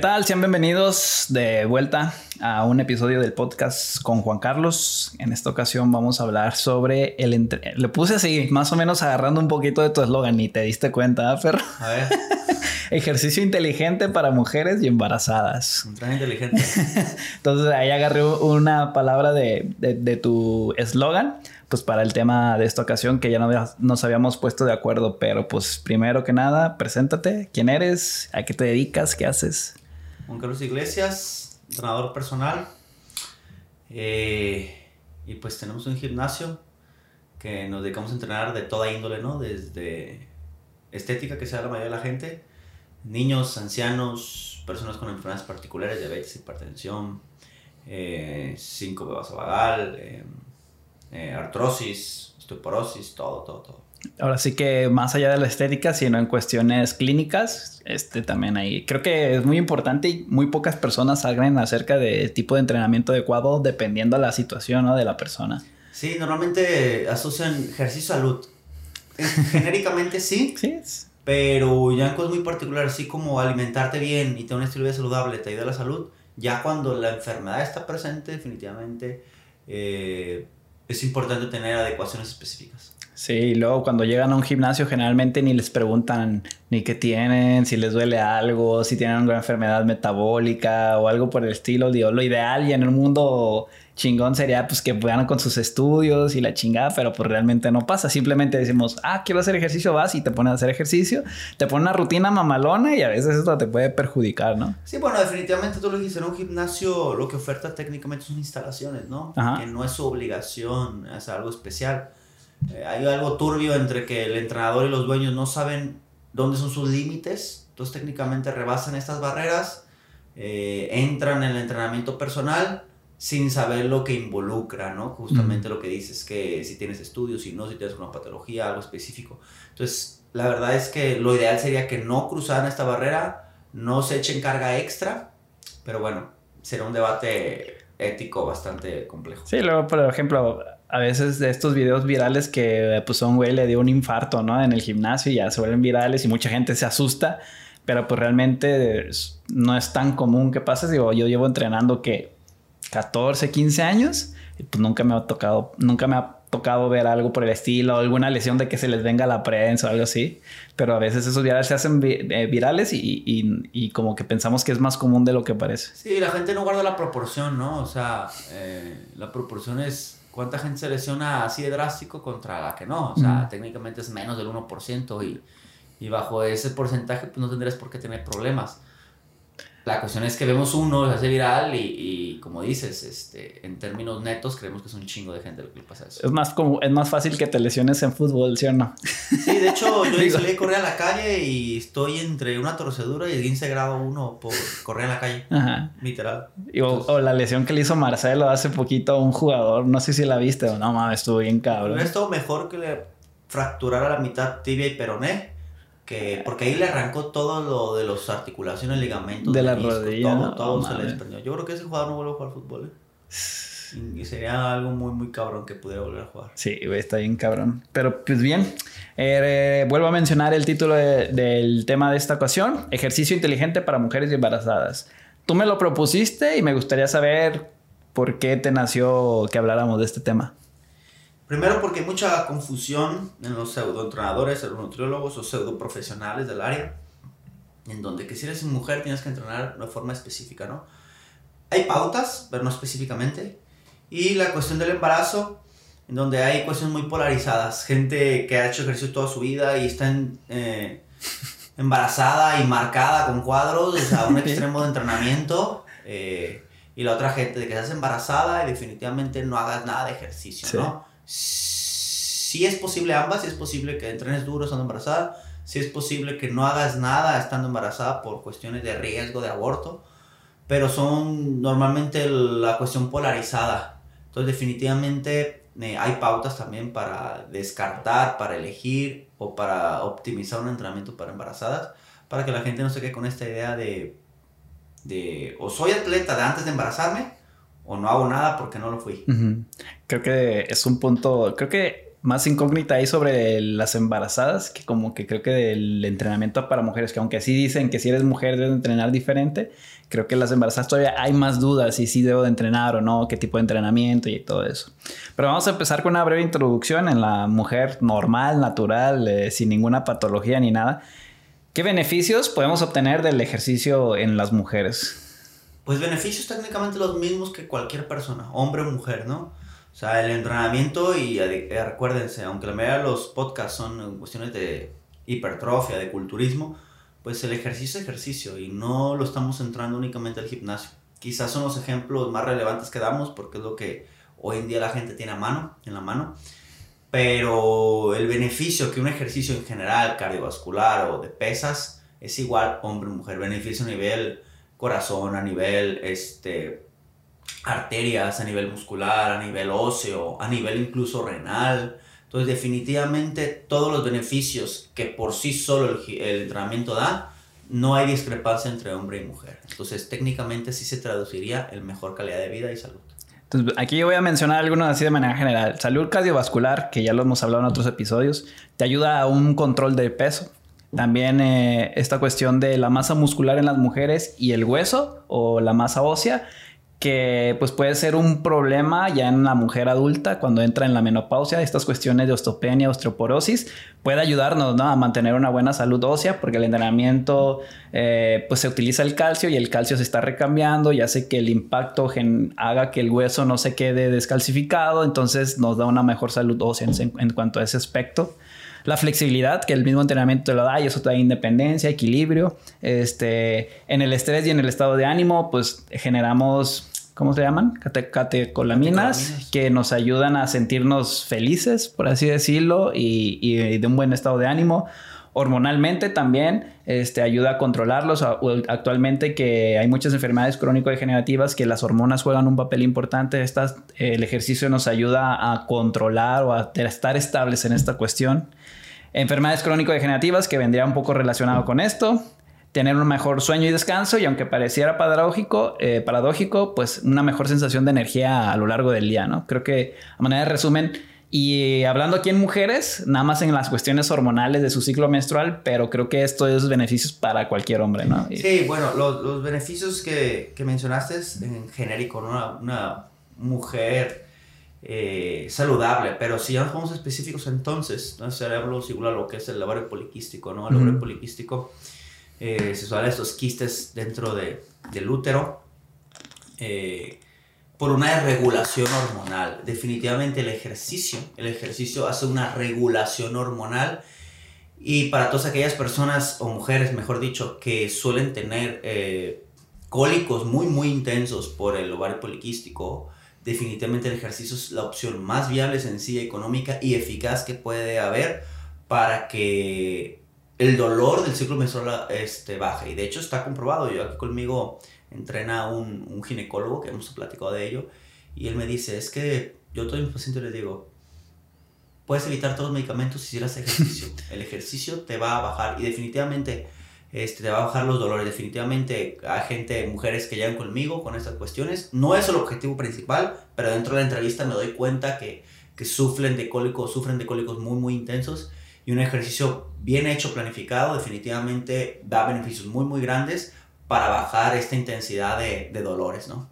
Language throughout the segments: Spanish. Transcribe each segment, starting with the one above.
¿Qué tal? Sean bienvenidos de vuelta a un episodio del podcast con Juan Carlos. En esta ocasión vamos a hablar sobre el... Entre... Le puse así, más o menos agarrando un poquito de tu eslogan y te diste cuenta, ¿eh, perro? A ver. Ejercicio inteligente para mujeres y embarazadas. Un traje inteligente. Entonces ahí agarré una palabra de, de, de tu eslogan, pues para el tema de esta ocasión que ya no nos habíamos puesto de acuerdo, pero pues primero que nada, preséntate, quién eres, a qué te dedicas, qué haces. Juan Carlos Iglesias, entrenador personal. Eh, y pues tenemos un gimnasio que nos dedicamos a entrenar de toda índole, ¿no? Desde estética, que sea la mayoría de la gente, niños, ancianos, personas con enfermedades particulares, diabetes, hipertensión, eh, síncope vasovagal, eh, eh, artrosis, osteoporosis, todo, todo, todo. Ahora sí que más allá de la estética, sino en cuestiones clínicas, este también ahí. Creo que es muy importante y muy pocas personas hablan acerca del tipo de entrenamiento adecuado dependiendo de la situación ¿no? de la persona. Sí, normalmente asocian ejercicio salud. Genéricamente sí. Sí. Pero ya en cosas muy particulares, así como alimentarte bien y tener un estilo de vida saludable te ayuda a la salud, ya cuando la enfermedad está presente, definitivamente eh, es importante tener adecuaciones específicas. Sí, y luego cuando llegan a un gimnasio generalmente ni les preguntan ni qué tienen, si les duele algo, si tienen alguna enfermedad metabólica o algo por el estilo. Digo, lo ideal y en el mundo chingón sería pues que puedan con sus estudios y la chingada, pero pues realmente no pasa. Simplemente decimos, ah, quiero hacer ejercicio, vas y te pones a hacer ejercicio, te pones una rutina mamalona y a veces eso te puede perjudicar, ¿no? Sí, bueno, definitivamente tú lo dijiste, en un gimnasio lo que oferta técnicamente son instalaciones, ¿no? Ajá. Que no es su obligación, es algo especial. Eh, hay algo turbio entre que el entrenador y los dueños no saben dónde son sus límites, entonces técnicamente rebasan estas barreras, eh, entran en el entrenamiento personal sin saber lo que involucra, ¿no? Justamente mm. lo que dices, que si tienes estudios, si no, si tienes una patología, algo específico. Entonces, la verdad es que lo ideal sería que no cruzaran esta barrera, no se echen carga extra, pero bueno, será un debate ético bastante complejo. Sí, luego, por ejemplo, a veces de estos videos virales que pues a un güey le dio un infarto, ¿no? En el gimnasio y ya se vuelven virales y mucha gente se asusta, pero pues realmente no es tan común que pase. Digo, yo llevo entrenando que 14, 15 años pues nunca me ha tocado, nunca me ha tocado ver algo por el estilo, alguna lesión de que se les venga la prensa o algo así, pero a veces esos virales se hacen eh, virales y, y, y, como que pensamos que es más común de lo que parece. Sí, la gente no guarda la proporción, ¿no? O sea, eh, la proporción es ¿Cuánta gente se lesiona así de drástico contra la que no? O sea, mm. técnicamente es menos del 1% y, y bajo ese porcentaje pues no tendrías por qué tener problemas. La cuestión es que vemos uno, se hace viral y, y, como dices, este, en términos netos creemos que es un chingo de gente lo que le pasa eso. Es más, como, es más fácil que te lesiones en fútbol, ¿sí o no? Sí, de hecho yo salí a correr a la calle y estoy entre una torcedura y el 15 grado 1 por correr a la calle. Ajá. Literal. Y, o, la lesión que le hizo Marcelo hace poquito a un jugador, no sé si la viste o no, mames, estuvo bien cabrón. Esto mejor que le fracturara la mitad tibia y peroné que porque ahí le arrancó todo lo de las articulaciones, ligamentos, de la rodilla, todo, todo se le desprendió. Yo creo que ese jugador no vuelve a jugar fútbol. ¿eh? Y sería algo muy, muy cabrón que pudiera volver a jugar. Sí, está bien cabrón. Pero pues bien, eh, vuelvo a mencionar el título de, del tema de esta ocasión, Ejercicio inteligente para mujeres embarazadas. Tú me lo propusiste y me gustaría saber por qué te nació que habláramos de este tema. Primero porque hay mucha confusión en los pseudoentrenadores, nutriólogos o pseudoprofesionales del área, en donde que si eres mujer tienes que entrenar de una forma específica, ¿no? Hay pautas, pero no específicamente. Y la cuestión del embarazo, en donde hay cuestiones muy polarizadas. Gente que ha hecho ejercicio toda su vida y está en, eh, embarazada y marcada con cuadros, o sea, un extremo de entrenamiento. Eh, y la otra gente de que estás embarazada y definitivamente no hagas nada de ejercicio, sí. ¿no? Si es posible ambas, si es posible que entrenes duro estando embarazada, si es posible que no hagas nada estando embarazada por cuestiones de riesgo de aborto, pero son normalmente la cuestión polarizada. Entonces definitivamente eh, hay pautas también para descartar, para elegir o para optimizar un entrenamiento para embarazadas, para que la gente no se quede con esta idea de, de o soy atleta de antes de embarazarme o no hago nada porque no lo fui. Creo que es un punto, creo que más incógnita ahí sobre las embarazadas, que como que creo que el entrenamiento para mujeres, que aunque sí dicen que si eres mujer debes entrenar diferente, creo que las embarazadas todavía hay más dudas si sí debo de entrenar o no, qué tipo de entrenamiento y todo eso. Pero vamos a empezar con una breve introducción en la mujer normal, natural, eh, sin ninguna patología ni nada. ¿Qué beneficios podemos obtener del ejercicio en las mujeres? Pues beneficios técnicamente los mismos que cualquier persona, hombre o mujer, ¿no? O sea, el entrenamiento y eh, recuérdense, aunque la mayoría de los podcasts son cuestiones de hipertrofia, de culturismo, pues el ejercicio es ejercicio y no lo estamos entrando únicamente al gimnasio. Quizás son los ejemplos más relevantes que damos porque es lo que hoy en día la gente tiene a mano, en la mano. Pero el beneficio que un ejercicio en general, cardiovascular o de pesas, es igual hombre-mujer. Beneficio a nivel corazón, a nivel este, arterias, a nivel muscular, a nivel óseo, a nivel incluso renal. Entonces definitivamente todos los beneficios que por sí solo el, entrenamiento da, no hay discrepancia entre hombre y mujer. Entonces técnicamente sí se traduciría en mejor calidad de vida y salud. Entonces, aquí voy a mencionar algunos así de manera general. Salud cardiovascular, que ya lo hemos hablado en otros episodios, te ayuda a un control de peso. También eh, esta cuestión de la masa muscular en las mujeres y el hueso o la masa ósea que pues puede ser un problema ya en la mujer adulta cuando entra en la menopausia, estas cuestiones de osteopenia, osteoporosis, puede ayudarnos a mantener una buena salud ósea porque el entrenamiento eh, pues se utiliza el calcio y el calcio se está recambiando y hace que el impacto haga que el hueso no se quede descalcificado, entonces nos da una mejor salud ósea en, en cuanto a ese aspecto la flexibilidad que el mismo entrenamiento te lo da y eso te da independencia, equilibrio. Este, en el estrés y en el estado de ánimo, pues generamos ¿cómo se llaman? catecolaminas, que nos ayudan a sentirnos felices, por así decirlo, y, de un buen estado de ánimo. Hormonalmente también este, ayuda a controlarlos. Actualmente que hay muchas enfermedades crónico-degenerativas que las hormonas juegan un papel importante. Estas, el ejercicio nos ayuda a controlar o a estar estables en esta cuestión. Enfermedades crónico-degenerativas que vendría un poco relacionado con esto tener un mejor sueño y descanso y aunque pareciera paradójico, eh, paradójico, pues una mejor sensación de energía a lo largo del día, ¿no? Creo que a manera de resumen, y hablando aquí en mujeres, nada más en las cuestiones hormonales de su ciclo menstrual, pero creo que esto es beneficios para cualquier hombre, ¿no? Sí, bueno, los, beneficios que, mencionaste en genérico, una, una mujer eh, saludable, pero si ya nos vamos específicos entonces, ¿no? cerebro igual a lo que es el ovario poliquístico, ¿no? El ovario poliquístico eh, se suelen estos quistes dentro de, del útero eh, por una regulación hormonal. Definitivamente el ejercicio, el ejercicio hace una regulación hormonal y para todas aquellas personas o mujeres, mejor dicho, que suelen tener eh, cólicos muy muy intensos por el ovario poliquístico, definitivamente el ejercicio es la opción más viable, sencilla, económica y eficaz que puede haber para que el dolor del ciclo menstrual este, baja. Y de hecho está comprobado. Yo aquí conmigo entrena un, un ginecólogo que hemos platicado de ello. Y él me dice, es que yo a todos mis pacientes les digo, puedes evitar todos los medicamentos si hicieras ejercicio. El ejercicio te va a bajar y definitivamente este, te va a bajar los dolores. Definitivamente hay gente, mujeres que llegan conmigo con estas cuestiones. No es el objetivo principal, pero dentro de la entrevista me doy cuenta que, que sufren de cólicos, sufren de cólicos muy, muy intensos y un ejercicio bien hecho, planificado, definitivamente da beneficios muy, muy grandes para bajar esta intensidad de, de dolores, ¿no?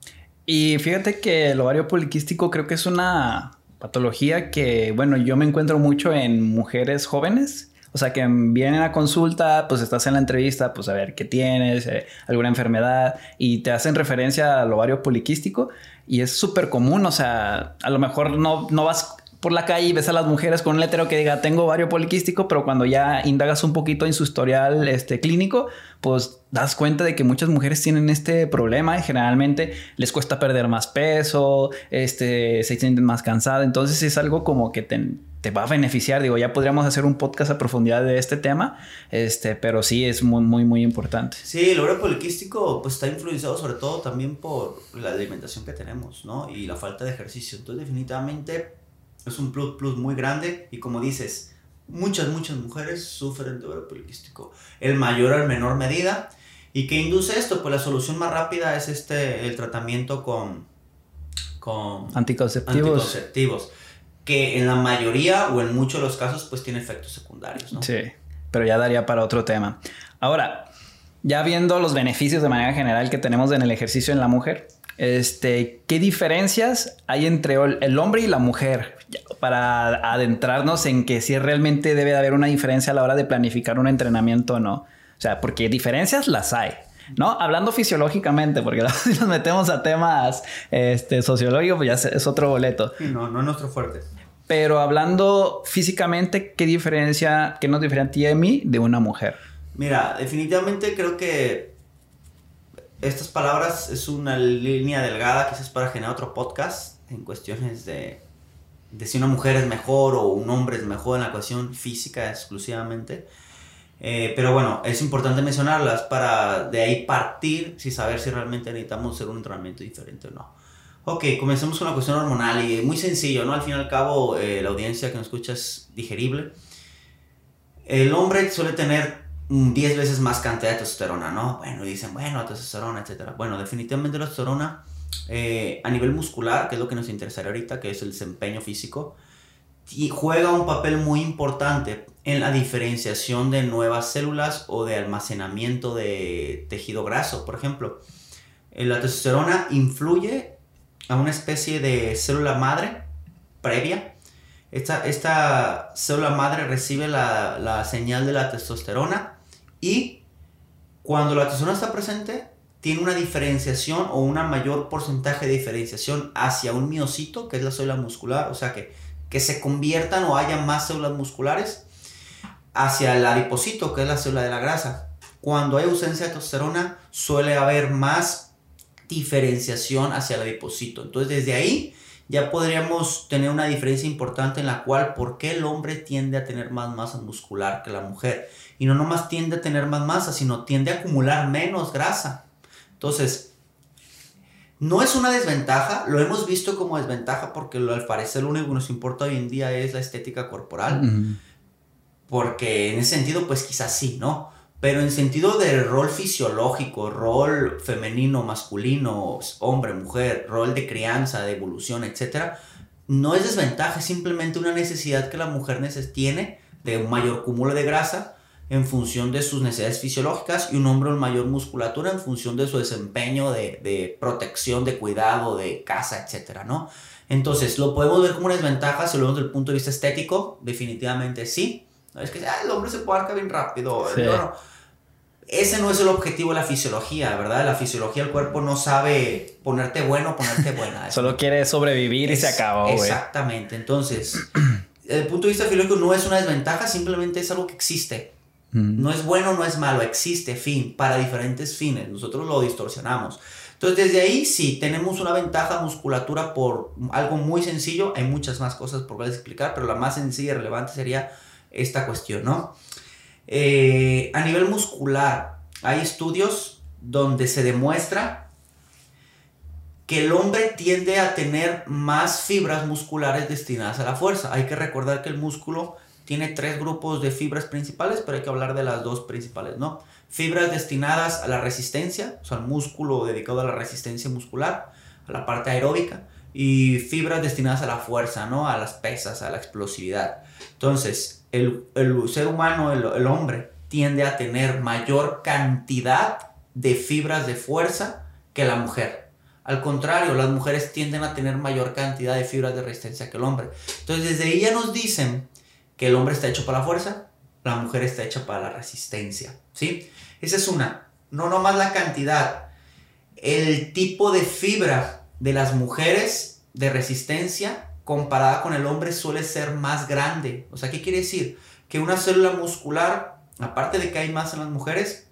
Y fíjate que el ovario poliquístico creo que es una patología que, bueno, yo me encuentro mucho en mujeres jóvenes. O sea, que vienen a consulta, pues estás en la entrevista, pues a ver qué tienes, eh, alguna enfermedad, y te hacen referencia al ovario poliquístico. Y es súper común, o sea, a lo mejor no, no vas por la calle y ves a las mujeres con un letrero que diga tengo ovario poliquístico, pero cuando ya indagas un poquito en su historial este, clínico, pues das cuenta de que muchas mujeres tienen este problema y generalmente les cuesta perder más peso, este, se sienten más cansadas, entonces es algo como que te, te, va a beneficiar, digo, ya podríamos hacer un podcast a profundidad de este tema, este, pero sí es muy, muy, muy importante. Sí, el ovario poliquístico pues está influenciado sobre todo también por la alimentación que tenemos, ¿no? Y la falta de ejercicio, entonces definitivamente es un plus, plus muy grande y como dices, muchas, muchas mujeres sufren de ovario poliquístico. El mayor o en menor medida. ¿Y qué induce esto? Pues la solución más rápida es este, el tratamiento con, con anticonceptivos. anticonceptivos. Que en la mayoría o en muchos de los casos pues tiene efectos secundarios, ¿no? Sí, pero ya daría para otro tema. Ahora, ya viendo los beneficios de manera general que tenemos en el ejercicio en la mujer, este, ¿qué diferencias hay entre el hombre y la mujer? Para adentrarnos en que si realmente debe de haber una diferencia a la hora de planificar un entrenamiento o no. O sea, porque diferencias las hay. ¿No? Hablando fisiológicamente, porque si nos metemos a temas este, sociológicos, pues ya es otro boleto. no, no es nuestro fuerte. Pero hablando físicamente, ¿qué diferencia, qué nos diferencia a mí de una mujer? Mira, definitivamente creo que estas palabras es una línea delgada quizás para generar otro podcast en cuestiones de, de si una mujer es mejor o un hombre es mejor en la cuestión física exclusivamente. Eh, pero bueno, es importante mencionarlas para de ahí partir si saber si realmente necesitamos hacer un entrenamiento diferente o no. Ok, comencemos con la cuestión hormonal y muy sencillo, ¿no? Al fin y al cabo, eh, la audiencia que nos escucha es digerible. El hombre suele tener 10 veces más cantidad de testosterona, ¿no? Bueno, dicen, bueno, testosterona, etc. Bueno, definitivamente la testosterona eh, a nivel muscular, que es lo que nos interesaría ahorita, que es el desempeño físico, juega un papel muy importante en la diferenciación de nuevas células o de almacenamiento de tejido graso, por ejemplo. Eh, la testosterona influye a una especie de célula madre previa. Esta, esta célula madre recibe la, la señal de la testosterona y cuando la testosterona está presente, tiene una diferenciación o un mayor porcentaje de diferenciación hacia un miocito, que es la célula muscular, o sea que, que se conviertan o haya más células musculares hacia el adipocito, que es la célula de la grasa. Cuando hay ausencia de testosterona, suele haber más diferenciación hacia el adipocito. Entonces, desde ahí ya podríamos tener una diferencia importante en la cual por qué el hombre tiende a tener más masa muscular que la mujer. Y no nomás tiende a tener más masa, sino tiende a acumular menos grasa. Entonces, no es una desventaja, lo hemos visto como desventaja porque al parecer lo único que nos importa hoy en día es la estética corporal. Porque en ese sentido, pues quizás sí, ¿no? Pero en sentido de rol fisiológico, rol femenino, masculino, hombre, mujer, rol de crianza, de evolución, etc., no es desventaja, es simplemente una necesidad que la mujer tiene de un mayor cúmulo de grasa en función de sus necesidades fisiológicas y un hombre en mayor musculatura en función de su desempeño de, de protección, de cuidado, de caza, etc., ¿no? Entonces, ¿lo podemos ver como una desventaja si lo vemos desde el punto de vista estético? Definitivamente sí es que ah, el hombre se puede arcar bien rápido. ese no es el objetivo de la fisiología, ¿verdad? La fisiología del cuerpo no sabe ponerte bueno o ponerte buena. Solo quiere sobrevivir y se acabó, Exactamente. Entonces, desde el punto de vista fisiológico no es una desventaja, simplemente es algo que existe. No es bueno, no es malo, existe, fin, para diferentes fines. Nosotros lo distorsionamos. Entonces, desde ahí sí tenemos una ventaja musculatura por algo muy sencillo. Hay muchas más cosas por explicar, pero la más sencilla y relevante sería esta cuestión, ¿no? Eh, a nivel muscular, hay estudios donde se demuestra que el hombre tiende a tener más fibras musculares destinadas a la fuerza. Hay que recordar que el músculo tiene tres grupos de fibras principales, pero hay que hablar de las dos principales, ¿no? Fibras destinadas a la resistencia, o sea, el músculo dedicado a la resistencia muscular, a la parte aeróbica, y fibras destinadas a la fuerza, ¿no? A las pesas, a la explosividad. Entonces, el, ser humano, el, hombre, tiende a tener mayor cantidad de fibras de fuerza que la mujer. Al contrario, las mujeres tienden a tener mayor cantidad de fibras de resistencia que el hombre. Entonces, desde ahí ya nos dicen que el hombre está hecho para la fuerza, la mujer está hecha para la resistencia. ¿Sí? Esa es una. No nomás la cantidad. El tipo de fibra de las mujeres de resistencia comparada con el hombre suele ser más grande. O sea, ¿qué quiere decir? Que una célula muscular, aparte de que hay más en las mujeres,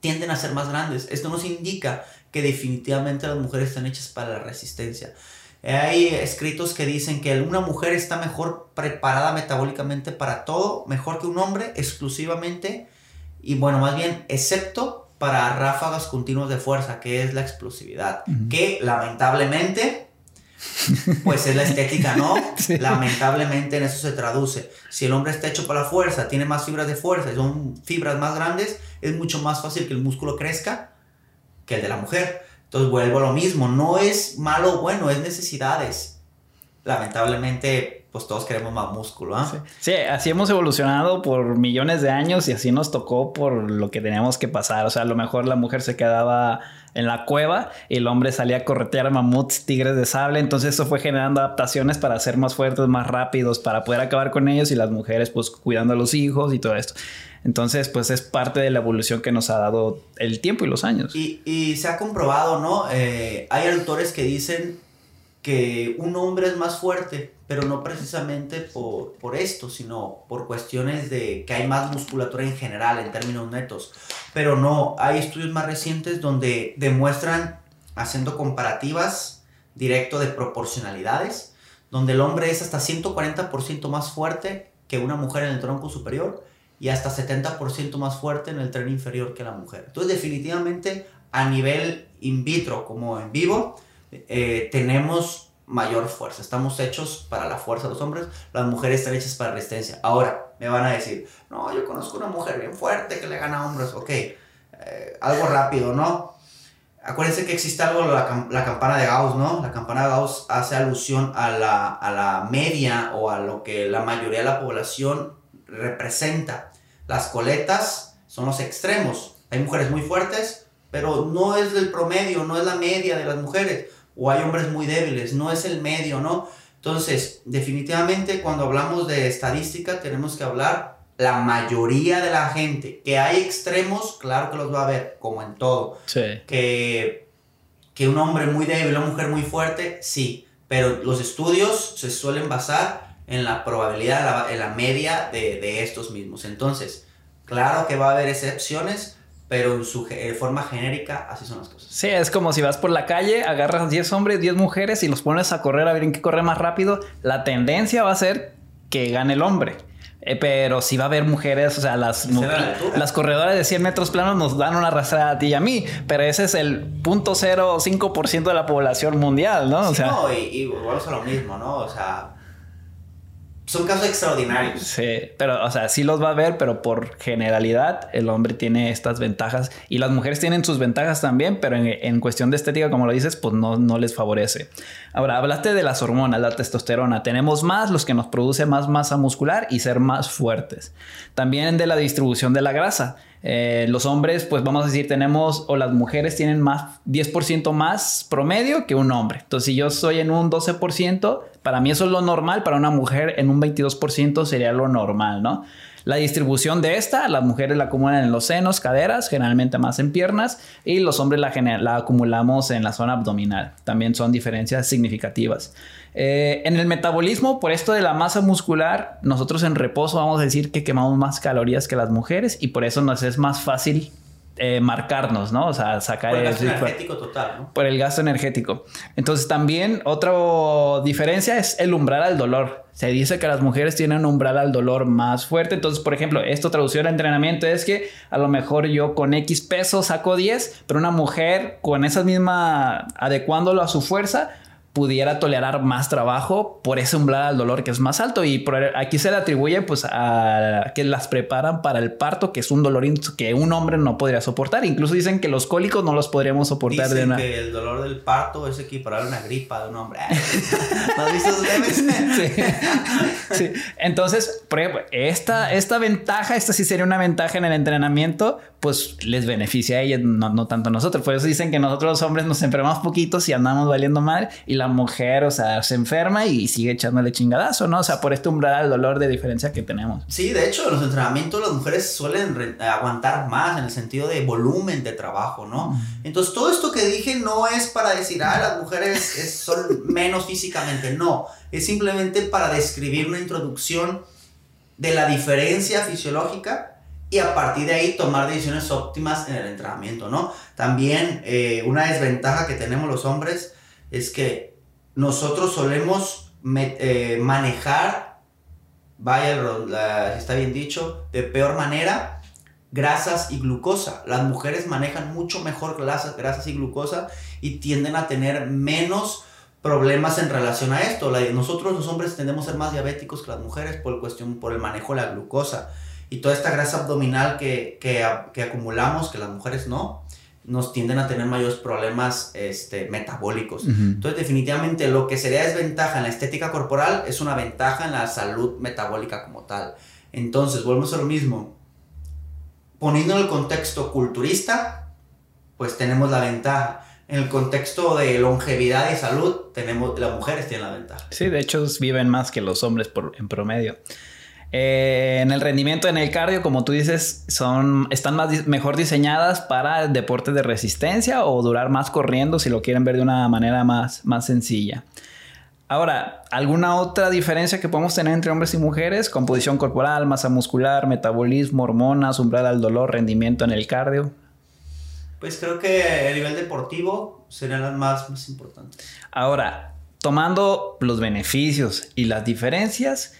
tienden a ser más grandes. Esto nos indica que definitivamente las mujeres están hechas para la resistencia. Hay escritos que dicen que una mujer está mejor preparada metabólicamente para todo, mejor que un hombre, exclusivamente, y bueno, más bien, excepto para ráfagas continuas de fuerza, que es la explosividad, que lamentablemente pues es la estética, ¿no? Lamentablemente en eso se traduce. Si el hombre está hecho para la fuerza, tiene más fibras de fuerza y son fibras más grandes, es mucho más fácil que el músculo crezca que el de la mujer. Entonces vuelvo a lo mismo, no es malo o bueno, es necesidades. lamentablemente, pues todos queremos más músculo, ¿ah? Sí. así hemos evolucionado por millones de años y así nos tocó por lo que teníamos que pasar. O sea, a lo mejor la mujer se quedaba en la cueva y el hombre salía a corretear mamuts, tigres de sable. Entonces eso fue generando adaptaciones para ser más fuertes, más rápidos, para poder acabar con ellos y las mujeres pues cuidando a los hijos y todo esto. Entonces, pues es parte de la evolución que nos ha dado el tiempo y los años. Y, se ha comprobado, ¿no? Eh, hay autores que dicen que un hombre es más fuerte, pero no precisamente por, por esto, sino por cuestiones de que hay más musculatura en general, en términos netos. Pero no, hay estudios más recientes donde demuestran, haciendo comparativas directo de proporcionalidades, donde el hombre es hasta 140% más fuerte que una mujer en el tronco superior y hasta 70% más fuerte en el tren inferior que la mujer. Entonces, definitivamente, a nivel in vitro como en vivo, eh, tenemos mayor fuerza. Estamos hechos para la fuerza de los hombres, las mujeres están hechas para resistencia. Ahora, me van a decir, no, yo conozco una mujer bien fuerte que le gana a hombres. Ok, eh, algo rápido, ¿no? Acuérdense que existe algo, la, la, campana de Gauss, ¿no? La campana de Gauss hace alusión a la, a la media o a lo que la mayoría de la población representa. Las coletas son los extremos. Hay mujeres muy fuertes, pero no es el promedio, no es la media de las mujeres o hay hombres muy débiles, no es el medio, ¿no? Entonces, definitivamente cuando hablamos de estadística tenemos que hablar la mayoría de la gente. Que hay extremos, claro que los va a haber, como en todo. Sí. Que, que un hombre muy débil, una mujer muy fuerte, sí. Pero los estudios se suelen basar en la probabilidad, en la media de, de estos mismos. Entonces, claro que va a haber excepciones, pero en su forma genérica así son las cosas. Sí, es como si vas por la calle, agarras 10 hombres, 10 mujeres y los pones a correr a ver en qué corre más rápido, la tendencia va a ser que gane el hombre. Eh, pero si va a haber mujeres, o sea, las, las corredoras de 100 metros planos nos dan una arrastrada a ti y a mí, pero ese es el 0.05% de la población mundial, ¿no? O sea, no, y, y a lo mismo, ¿no? O sea, son casos extraordinarios. Sí, pero, o sea, sí los va a ver, pero por generalidad el hombre tiene estas ventajas y las mujeres tienen sus ventajas también, pero en, cuestión de estética, como lo dices, pues no, no les favorece. Ahora, hablaste de las hormonas, la testosterona. Tenemos más los que nos produce más masa muscular y ser más fuertes. También de la distribución de la grasa. Eh, los hombres, pues vamos a decir, tenemos, o las mujeres tienen más, 10% más promedio que un hombre. Entonces, si yo soy en un 12%, para mí eso es lo normal, para una mujer en un 22% sería lo normal, ¿no? La distribución de esta, las mujeres la acumulan en los senos, caderas, generalmente más en piernas, y los hombres la, la acumulamos en la zona abdominal. También son diferencias significativas. Eh, en el metabolismo, por esto de la masa muscular, nosotros en reposo vamos a decir que quemamos más calorías que las mujeres y por eso nos es más fácil eh, marcarnos, ¿no? O sea, sacar por el gasto energético total, ¿no? Por el gasto energético. Entonces, también otra diferencia es el umbral al dolor. Se dice que las mujeres tienen un umbral al dolor más fuerte. Entonces, por ejemplo, esto traducido al entrenamiento es que a lo mejor yo con X peso saco 10, pero una mujer con esa misma, adecuándolo a su fuerza, pudiera tolerar más trabajo por ese umbral al dolor que es más alto y aquí se le atribuye pues a que las preparan para el parto que es un dolor que un hombre no podría soportar incluso dicen que los cólicos no los podríamos soportar dicen de una... que el dolor del parto es equiparable a una gripa de un hombre ¿no has visto sí. sí. entonces por ejemplo esta, esta ventaja esta sí sería una ventaja en el entrenamiento pues les beneficia a ellas, no, tanto a nosotros. Por eso dicen que nosotros los hombres nos enfermamos poquitos y andamos valiendo mal y la mujer, o sea, se enferma y sigue echándole chingadazo, ¿no? O sea, por este umbral al dolor de diferencia que tenemos. Sí, de hecho, en los entrenamientos las mujeres suelen aguantar más en el sentido de volumen de trabajo, ¿no? Entonces, todo esto que dije no es para decir, ah, las mujeres son menos físicamente, no. Es simplemente para describir una introducción de la diferencia fisiológica y a partir de ahí tomar decisiones óptimas en el entrenamiento, ¿no? También eh, una desventaja que tenemos los hombres es que nosotros solemos eh, manejar, vaya, si está bien dicho, de peor manera grasas y glucosa. Las mujeres manejan mucho mejor grasas, grasas y glucosa y tienden a tener menos problemas en relación a esto. nosotros los hombres tendemos a ser más diabéticos que las mujeres por, cuestión, por el manejo de la glucosa y toda esta grasa abdominal que, que, que acumulamos, que las mujeres no, nos tienden a tener mayores problemas este, metabólicos. Entonces, definitivamente lo que sería desventaja en la estética corporal es una ventaja en la salud metabólica como tal. Entonces, volvemos a lo mismo. Poniendo en el contexto culturista, pues tenemos la ventaja. En el contexto de longevidad y salud, tenemos, las mujeres tienen la ventaja. Sí, de hecho viven más que los hombres por, en promedio. Eh, en el rendimiento en el cardio, como tú dices, son, están más, mejor diseñadas para deportes de resistencia o durar más corriendo si lo quieren ver de una manera más, más sencilla. Ahora, ¿alguna otra diferencia que podemos tener entre hombres y mujeres? Composición corporal, masa muscular, metabolismo, hormonas, umbral al dolor, rendimiento en el cardio. Pues creo que a nivel deportivo serían las más, más importantes. Ahora, tomando los beneficios y las diferencias,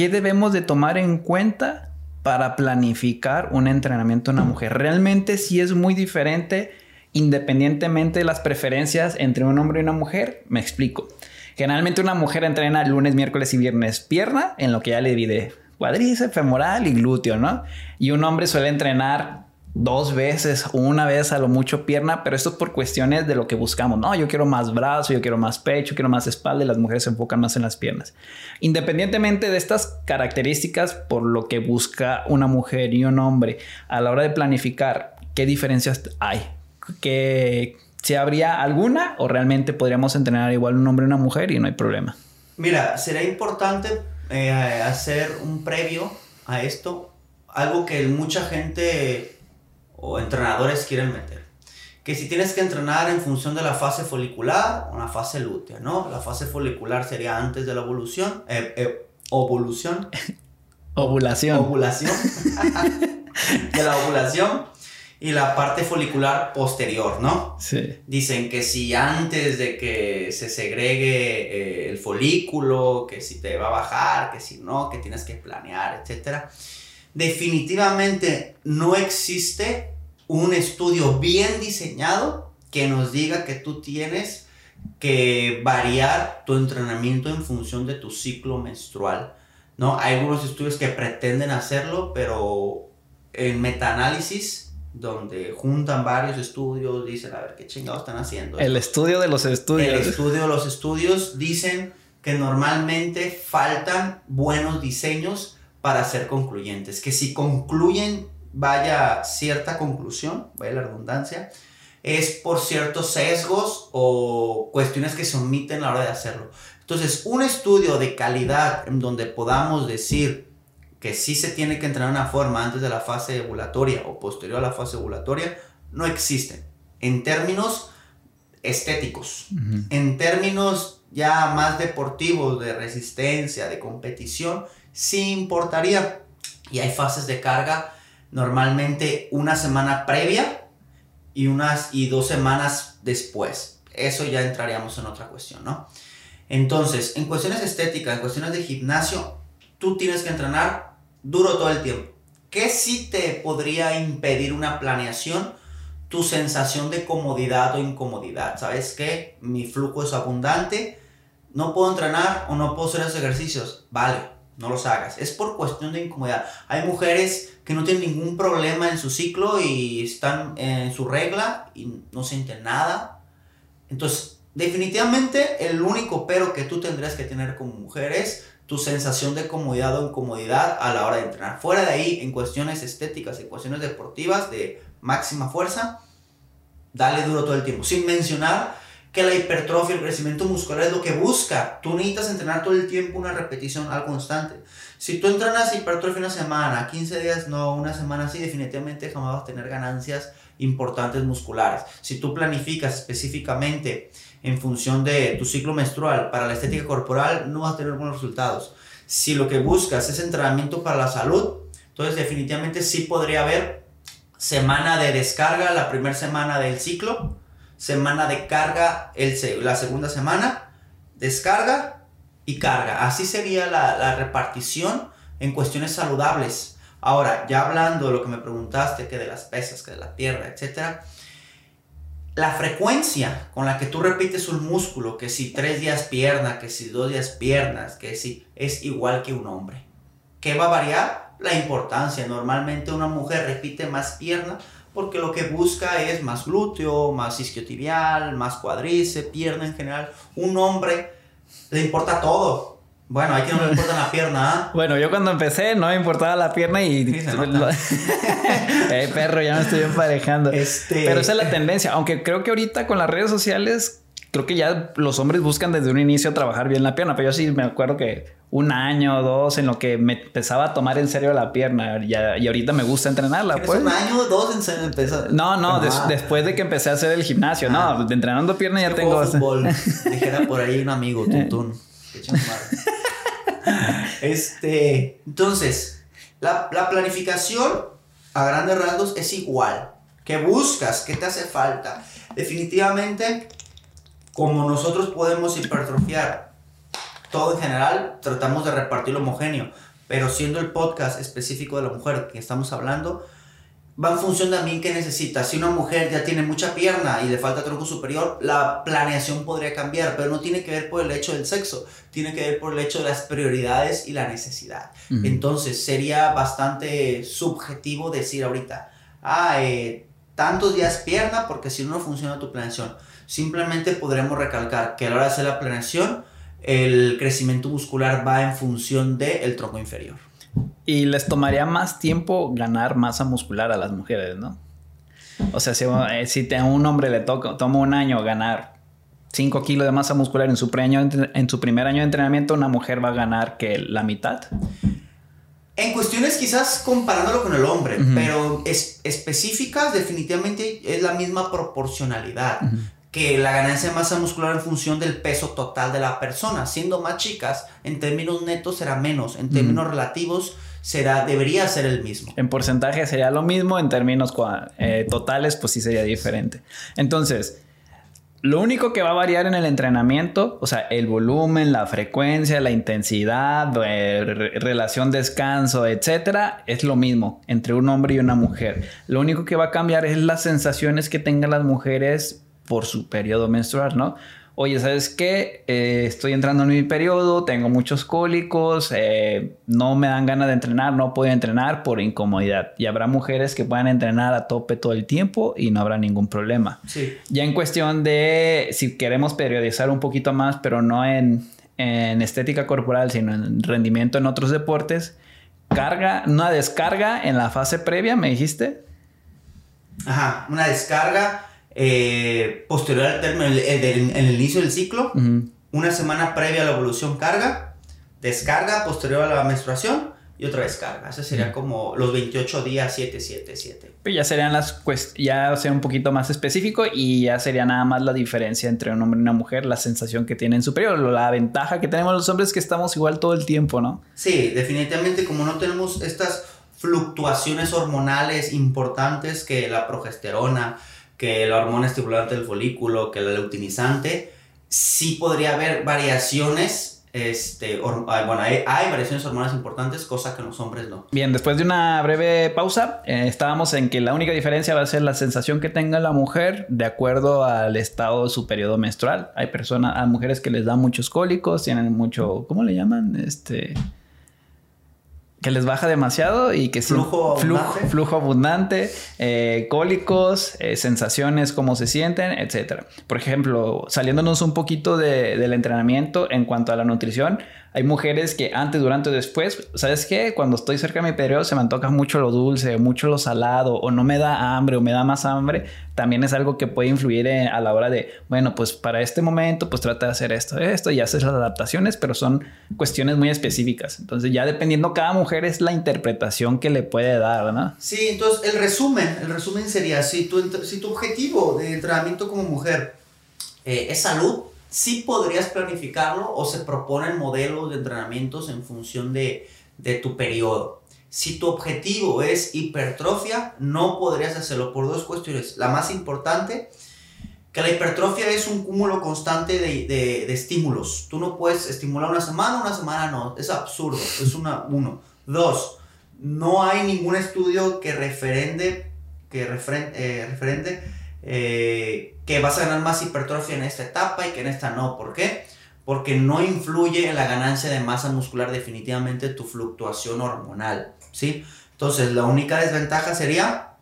¿qué debemos de tomar en cuenta para planificar un entrenamiento en una mujer? Realmente sí es muy diferente independientemente de las preferencias entre un hombre y una mujer. Me explico. Generalmente una mujer entrena lunes, miércoles y viernes pierna, en lo que ya le divide cuádriceps, femoral y glúteo, ¿no? Y un hombre suele entrenar dos veces una vez a lo mucho pierna, pero esto es por cuestiones de lo que buscamos. No, yo quiero más brazo, yo quiero más pecho, quiero más espalda y las mujeres se enfocan más en las piernas. Independientemente de estas características, por lo que busca una mujer y un hombre a la hora de planificar, ¿qué diferencias hay? ¿Qué, si habría alguna o realmente podríamos entrenar igual un hombre y una mujer y no hay problema? Mira, será importante eh, hacer un previo a esto, algo que mucha gente o entrenadores quieren meter. Que si tienes que entrenar en función de la fase folicular o la fase lútea, ¿no? La fase folicular sería antes de la evolución, eh, eh, ovulación. Ovulación. Ovulación. de la ovulación y la parte folicular posterior, ¿no? Sí. Dicen que si antes de que se segregue eh, el folículo, que si te va a bajar, que si no, que tienes que planear, etcétera definitivamente no existe un estudio bien diseñado que nos diga que tú tienes que variar tu entrenamiento en función de tu ciclo menstrual. ¿no? Hay algunos estudios que pretenden hacerlo, pero en metaanálisis, donde juntan varios estudios, dicen, a ver, ¿qué chingados están haciendo? El estudio de los estudios. El estudio de los estudios dicen que normalmente faltan buenos diseños para ser concluyentes. Que si concluyen, vaya cierta conclusión, vaya la redundancia, es por ciertos sesgos o cuestiones que se omiten a la hora de hacerlo. Entonces, un estudio de calidad en donde podamos decir que sí se tiene que entrenar una forma antes de la fase ovulatoria o posterior a la fase ovulatoria, no existe. En términos estéticos, en términos ya más deportivos, de resistencia, de competición, sí importaría. Y hay fases de carga, normalmente una semana previa y unas y dos semanas después. Eso ya entraríamos en otra cuestión, ¿no? Entonces, en cuestiones estéticas, en cuestiones de gimnasio, tú tienes que entrenar duro todo el tiempo. ¿Qué sí te podría impedir una planeación? Tu sensación de comodidad o incomodidad. ¿Sabes qué? Mi flujo es abundante, no puedo entrenar o no puedo hacer esos ejercicios. Vale, no los hagas. Es por cuestión de incomodidad. Hay mujeres que no tienen ningún problema en su ciclo y están en su regla y no sienten nada. Entonces, definitivamente el único pero que tú tendrías que tener como mujer es tu sensación de comodidad o incomodidad a la hora de entrenar. Fuera de ahí, en cuestiones estéticas, en cuestiones deportivas de máxima fuerza, dale duro todo el tiempo. Sin mencionar que la hipertrofia, el crecimiento muscular es lo que busca. Tú necesitas entrenar todo el tiempo una repetición al constante. Si tú entrenas hipertrofia una semana, 15 días no, una semana sí, definitivamente jamás vas a tener ganancias importantes musculares. Si tú planificas específicamente en función de tu ciclo menstrual para la estética corporal, no vas a tener buenos resultados. Si lo que buscas es entrenamiento para la salud, entonces definitivamente sí podría haber semana de descarga, la primera semana del ciclo, semana de carga, el, la segunda semana, descarga y carga. Así sería la, la repartición en cuestiones saludables. Ahora, ya hablando de lo que me preguntaste, que de las pesas, que de la pierna, etc. La frecuencia con la que tú repites un músculo, que si tres días pierna, que si dos días piernas, que si es igual que un hombre. ¿Qué va a variar? La importancia. Normalmente una mujer repite más pierna porque lo que busca es más glúteo, más isquiotibial, más cuádriceps, pierna en general. Un hombre le importa todo. Bueno, hay que no le importa la pierna. ¿ah? Bueno, yo cuando empecé no me importaba la pierna y... eh, perro, ya me estoy emparejando. Este... Pero esa es la tendencia, aunque creo que ahorita con las redes sociales, creo que ya los hombres buscan desde un inicio trabajar bien la pierna, pero yo sí me acuerdo que un año o dos en lo que me empezaba a tomar en serio la pierna y, y ahorita me gusta entrenarla. Pues. un año o dos en serio empezar? No, no, después de que empecé a hacer el gimnasio, no, ah. entrenando pierna ya tengo... Fútbol. Dijera por ahí un amigo, Tuntún. este, entonces, la, la planificación a grandes rasgos es igual. ¿Qué buscas? ¿Qué te hace falta? Definitivamente, como nosotros podemos hipertrofiar todo en general tratamos de repartirlo homogéneo, pero siendo el podcast específico de la mujer que estamos hablando, va en función mí que necesita. Si una mujer ya tiene mucha pierna y le falta tronco superior, la planeación podría cambiar, pero no tiene que ver por el hecho del sexo, tiene que ver por el hecho de las prioridades y la necesidad. Entonces sería bastante subjetivo decir ahorita, ah, eh, tantos días pierna porque si no, no funciona tu planeación. Simplemente podremos recalcar que a la hora de hacer la planeación, el crecimiento muscular va en función del tronco inferior. Y les tomaría más tiempo ganar masa muscular a las mujeres, ¿no? O sea, si, eh, a un hombre le toca, toma un año ganar 5 kilos de masa muscular en su, en su primer año de entrenamiento, una mujer va a ganar que la mitad. En cuestiones quizás comparándolo con el hombre, pero es, específicas definitivamente es la misma proporcionalidad que la ganancia de masa muscular en función del peso total de la persona. Siendo más chicas, en términos netos será menos, en términos relativos será, debería ser el mismo. En porcentaje sería lo mismo, en términos eh, totales pues sí sería diferente. Entonces, lo único que va a variar en el entrenamiento, o sea, el volumen, la frecuencia, la intensidad, eh, relación descanso, etcétera, es lo mismo entre un hombre y una mujer. Lo único que va a cambiar es las sensaciones que tengan las mujeres por su periodo menstrual, ¿no? Oye, ¿sabes qué? Eh, estoy entrando en mi periodo, tengo muchos cólicos, eh, no me dan ganas de entrenar, no puedo entrenar por incomodidad. Y habrá mujeres que puedan entrenar a tope todo el tiempo y no habrá ningún problema. Sí. Ya en cuestión de si queremos periodizar un poquito más, pero no en, en estética corporal, sino en rendimiento en otros deportes, carga, una descarga en la fase previa, me dijiste. Ajá, una descarga eh, posterior al término, en el, inicio del ciclo, una semana previa a la evolución carga, descarga posterior a la menstruación y otra descarga. Ese sería como los 28 días 7, 7, 7. Pero ya serían las ya sea un poquito más específico y ya sería nada más la diferencia entre un hombre y una mujer, la sensación que tienen superior, la ventaja que tenemos los hombres es que estamos igual todo el tiempo, ¿no? Sí, definitivamente como no tenemos estas fluctuaciones hormonales importantes que la progesterona, que la hormona estimulante del folículo, que la leutinizante, sí podría haber variaciones este, bueno, hay, variaciones hormonales importantes, cosa que los hombres no. Bien, después de una breve pausa, eh, estábamos en que la única diferencia va a ser la sensación que tenga la mujer de acuerdo al estado de su periodo menstrual. Hay personas, hay mujeres que les dan muchos cólicos, tienen mucho, ¿cómo le llaman? Este que les baja demasiado y que flujo abundante, flujo, abundante eh, cólicos, eh, sensaciones, cómo se sienten, etcétera. Por ejemplo, saliéndonos un poquito del entrenamiento en cuanto a la nutrición, hay mujeres que antes, durante o después, ¿sabes qué? Cuando estoy cerca de mi periodo se me antoja mucho lo dulce, mucho lo salado, o no me da hambre, o me da más hambre. También es algo que puede influir a la hora de, bueno, pues para este momento, pues trata de hacer esto, esto, y haces las adaptaciones, pero son cuestiones muy específicas. Entonces, ya dependiendo cada mujer es la interpretación que le puede dar, ¿no? Sí, entonces el resumen, el resumen sería, si tu, si tu objetivo de entrenamiento como mujer eh, es salud, sí podrías planificarlo o se proponen modelos de entrenamientos en función de, tu periodo. Si tu objetivo es hipertrofia, no podrías hacerlo por dos cuestiones. La más importante, que la hipertrofia es un cúmulo constante de, estímulos. Tú no puedes estimular una semana, una semana no. Es absurdo. Es una, uno. Dos, no hay ningún estudio que referende, que eh, referente eh, que vas a ganar más hipertrofia en esta etapa y que en esta no. ¿Por qué? Porque no influye en la ganancia de masa muscular definitivamente tu fluctuación hormonal, ¿sí? Entonces, la única desventaja sería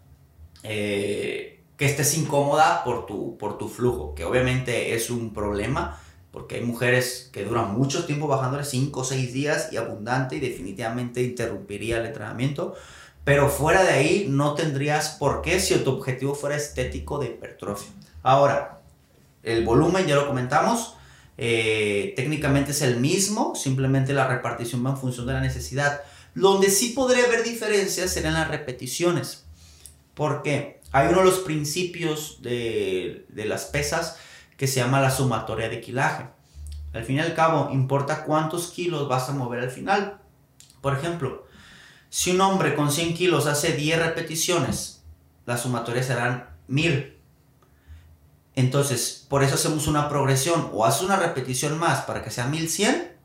eh, que estés incómoda por tu, por tu flujo, que obviamente es un problema porque hay mujeres que duran mucho tiempo bajándole 5 o 6 días y abundante y definitivamente interrumpiría el entrenamiento. Pero fuera de ahí no tendrías por qué si tu objetivo fuera estético de hipertrofia. Ahora, el volumen ya lo comentamos, eh, técnicamente es el mismo, simplemente la repartición va en función de la necesidad. Donde sí podría haber diferencias serían las repeticiones. Porque hay uno de los principios de, de las pesas que se llama la sumatoria de kilaje. Al fin y al cabo, importa cuántos kilos vas a mover al final. Por ejemplo, si un hombre con 100 kilos hace 10 repeticiones, las sumatorias serán 1000. Entonces, por eso hacemos una progresión. O haces una repetición más para que sea 1100,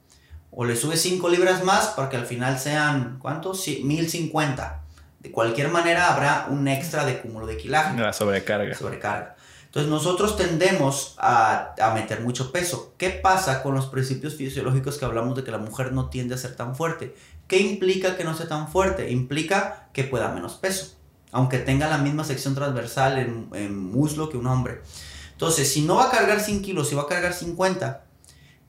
o le subes 5 libras más para que al final sean, ¿cuántos? 1050. De cualquier manera, habrá un extra de cúmulo de kilaje. La sobrecarga. Sobrecarga. Entonces nosotros tendemos a, a, meter mucho peso. ¿Qué pasa con los principios fisiológicos que hablamos de que la mujer no tiende a ser tan fuerte? ¿Qué implica que no sea tan fuerte? Implica que pueda menos peso, aunque tenga la misma sección transversal en, en muslo que un hombre. Entonces, si no va a cargar 100 kilos, si va a cargar 50,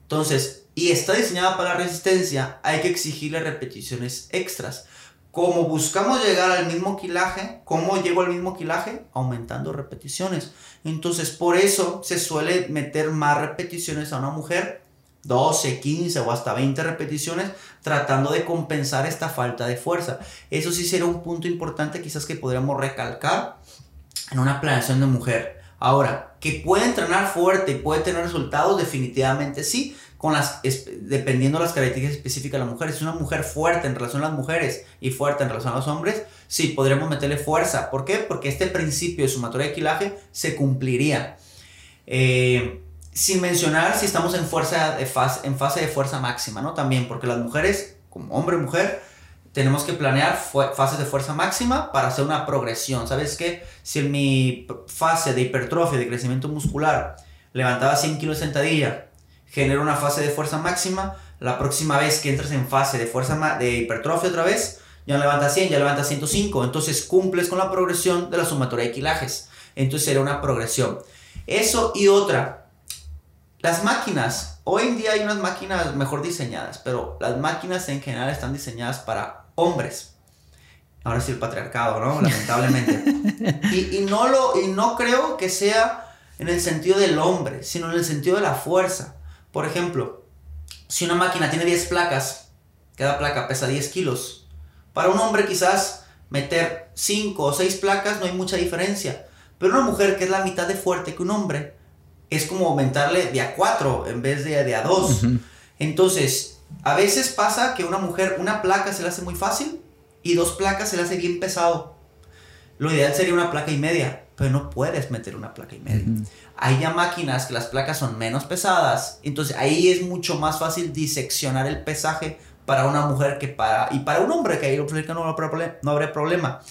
entonces, y está diseñada para resistencia, hay que exigirle repeticiones extras. Como buscamos llegar al mismo kilaje, ¿cómo llego al mismo kilaje? Aumentando repeticiones. Entonces, por eso se suele meter más repeticiones a una mujer, 12, 15 o hasta 20 repeticiones, tratando de compensar esta falta de fuerza. Eso sí sería un punto importante quizás que podríamos recalcar en una planeación de mujer. Ahora, que puede entrenar fuerte y puede tener resultados, definitivamente sí, dependiendo de las características específicas de la mujer. Si es una mujer fuerte en relación a las mujeres y fuerte en relación a los hombres, sí, podríamos meterle fuerza. ¿Por qué? Porque este principio de sumatoria de equilaje se cumpliría. Eh, sin mencionar si estamos en, fuerza fase, en fase de fuerza máxima, ¿no? También, porque las mujeres, como hombre y mujer, tenemos que planear fases de fuerza máxima para hacer una progresión. ¿Sabes qué? Si en mi fase de hipertrofia, de crecimiento muscular, levantaba 100 kilos de sentadilla, genera una fase de fuerza máxima, la próxima vez que entres en fase de fuerza de hipertrofia otra vez, ya levanta 100, ya levanta 105, entonces cumples con la progresión de la sumatoria de quilajes. Entonces sería una progresión. Eso y otra. Las máquinas, hoy en día hay unas máquinas mejor diseñadas, pero las máquinas en general están diseñadas para hombres. Ahora sí el patriarcado, ¿no? Lamentablemente. y, y, no lo, y no creo que sea en el sentido del hombre, sino en el sentido de la fuerza. Por ejemplo, si una máquina tiene 10 placas, cada placa pesa 10 kilos, para un hombre quizás meter 5 o 6 placas no hay mucha diferencia, pero una mujer que es la mitad de fuerte que un hombre, es como aumentarle de a 4 en vez de, de a 2. Entonces, a veces pasa que una mujer, una placa se le hace muy fácil y dos placas se le hace bien pesado. Lo ideal sería una placa y media, pero no puedes meter una placa y media. Hay ya máquinas que las placas son menos pesadas, entonces ahí es mucho más fácil diseccionar el pesaje para una mujer que para y para un hombre que ahí no habrá, no habrá problema.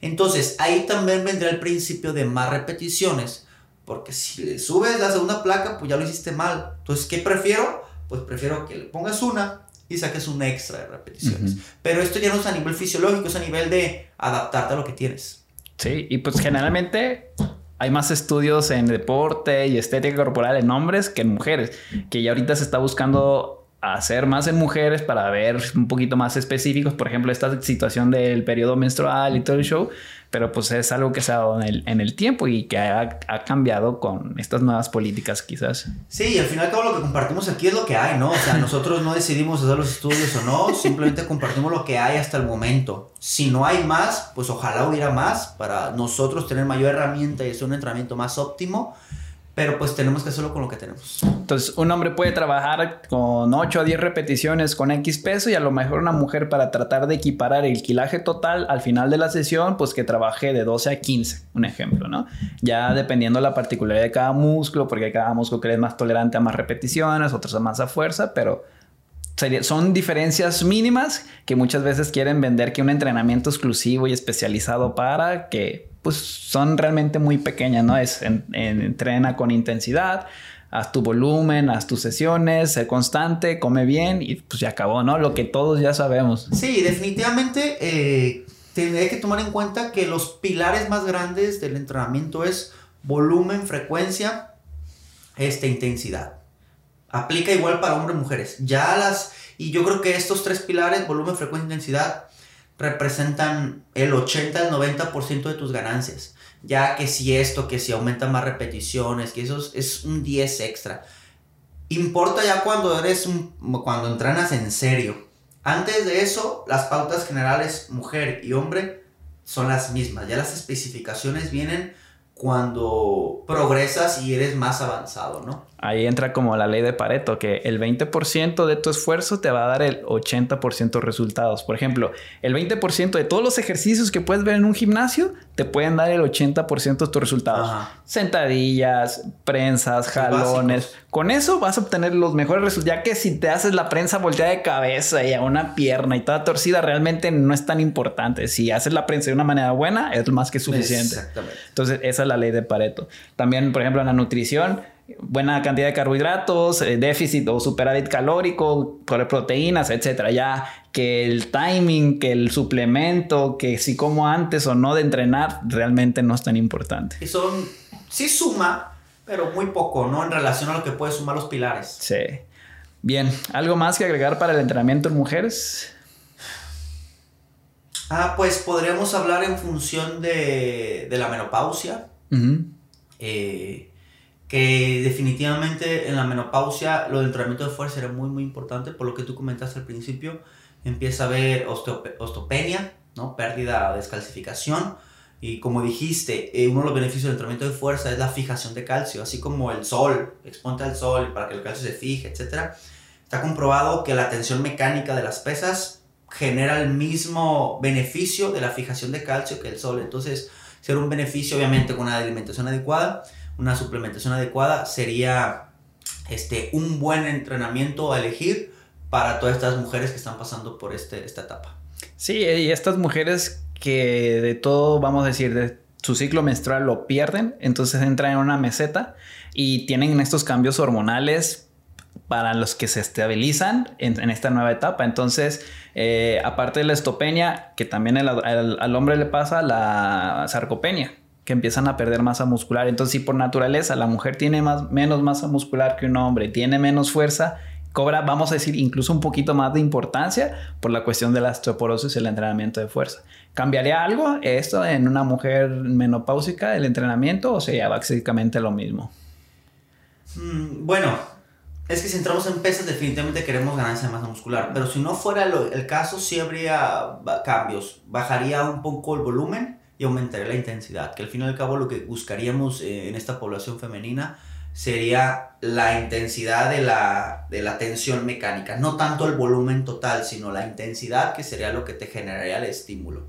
Entonces ahí también vendrá el principio de más repeticiones, porque si le subes la segunda placa, pues ya lo hiciste mal. Entonces, ¿qué prefiero? Pues prefiero que le pongas una y saques un extra de repeticiones. Pero esto ya no es a nivel fisiológico, es a nivel de adaptarte a lo que tienes. Sí, y pues generalmente hay más estudios en deporte y estética corporal en hombres que en mujeres, que ya ahorita se está buscando hacer más en mujeres para ver un poquito más específicos, por ejemplo, esta situación del periodo menstrual y todo el show, pero pues es algo que se ha dado en el, en el tiempo y que ha, ha, cambiado con estas nuevas políticas quizás. Sí, y al final todo lo que compartimos aquí es lo que hay, ¿no? O sea, nosotros no decidimos hacer los estudios o no, simplemente compartimos lo que hay hasta el momento. Si no hay más, pues ojalá hubiera más para nosotros tener mayor herramienta y hacer un entrenamiento más óptimo pero pues tenemos que hacerlo con lo que tenemos. Entonces, un hombre puede trabajar con 8 a 10 repeticiones con X peso y a lo mejor una mujer para tratar de equiparar el kilaje total al final de la sesión, pues que trabaje de 12 a 15, un ejemplo, ¿no? Ya dependiendo la particularidad de cada músculo, porque cada músculo que es más tolerante a más repeticiones, otros a más a fuerza, pero son diferencias mínimas que muchas veces quieren vender que un entrenamiento exclusivo y especializado para que pues son realmente muy pequeñas, ¿no? Es entrena con intensidad, haz tu volumen, haz tus sesiones, sé constante, come bien y pues ya acabó, ¿no? Lo que todos ya sabemos. Sí, definitivamente, eh, que tomar en cuenta que los pilares más grandes del entrenamiento es volumen, frecuencia, esta intensidad. Aplica igual para hombres y mujeres. Ya las y yo creo que estos tres pilares, volumen, frecuencia, intensidad, representan el 80 al 90% de tus ganancias. Ya que si esto, que si aumenta más repeticiones, que eso es, un 10 extra. Importa ya cuando eres un, cuando entrenas en serio. Antes de eso, las pautas generales mujer y hombre son las mismas. Ya las especificaciones vienen cuando progresas y eres más avanzado, ¿no? Ahí entra como la ley de Pareto, que el 20% de tu esfuerzo te va a dar el 80% de resultados. Por ejemplo, el 20% de todos los ejercicios que puedes ver en un gimnasio te pueden dar el 80% de tus resultados. Sentadillas, prensas, jalones. Con eso vas a obtener los mejores resultados, ya que si te haces la prensa volteada de cabeza y a una pierna y toda torcida, realmente no es tan importante. Si haces la prensa de una manera buena, es más que suficiente. Exactamente. Entonces, esa es la ley de Pareto. También, por ejemplo, en la nutrición, buena cantidad de carbohidratos, eh, déficit o superávit calórico, proteínas, etcétera. Ya que el timing, que el suplemento, que si como antes o no de entrenar, realmente no es tan importante. Y son, sí suma, pero muy poco, ¿no? En relación a lo que puede sumar los pilares. Sí. Bien, ¿algo más que agregar para el entrenamiento en mujeres? Ah, pues podríamos hablar en función de, de la menopausia. eh, que definitivamente en la menopausia lo del entrenamiento de fuerza era muy muy importante por lo que tú comentaste al principio empieza a haber osteopenia no pérdida descalcificación y como dijiste eh, uno de los beneficios del entrenamiento de fuerza es la fijación de calcio así como el sol exponte al sol para que el calcio se fije etcétera. Está comprobado que la tensión mecánica de las pesas genera el mismo beneficio de la fijación de calcio que el sol. Entonces ser un beneficio obviamente con una alimentación adecuada una suplementación adecuada sería este, un buen entrenamiento a elegir para todas estas mujeres que están pasando por este, esta etapa. Sí, y estas mujeres que de todo, vamos a decir, de su ciclo menstrual lo pierden, entonces entran en una meseta y tienen estos cambios hormonales para los que se estabilizan en, esta nueva etapa. Entonces, eh, aparte de la estopenia, que también al hombre le pasa la sarcopenia, que empiezan a perder masa muscular. Entonces, si por naturaleza la mujer tiene más, menos masa muscular que un hombre, tiene menos fuerza, cobra, vamos a decir, incluso un poquito más de importancia por la cuestión de la osteoporosis y el entrenamiento de fuerza. ¿Cambiaría algo esto en una mujer menopáusica, el entrenamiento, o sería básicamente lo mismo? Mm, bueno, es que si entramos en pesas, definitivamente queremos ganancia de masa muscular, pero si no fuera el caso, sí habría cambios. Bajaría un poco el volumen y aumentaría la intensidad, que al fin y al cabo lo que buscaríamos eh, en esta población femenina sería la intensidad de la, de la tensión mecánica, no tanto el volumen total, sino la intensidad que sería lo que te generaría el estímulo.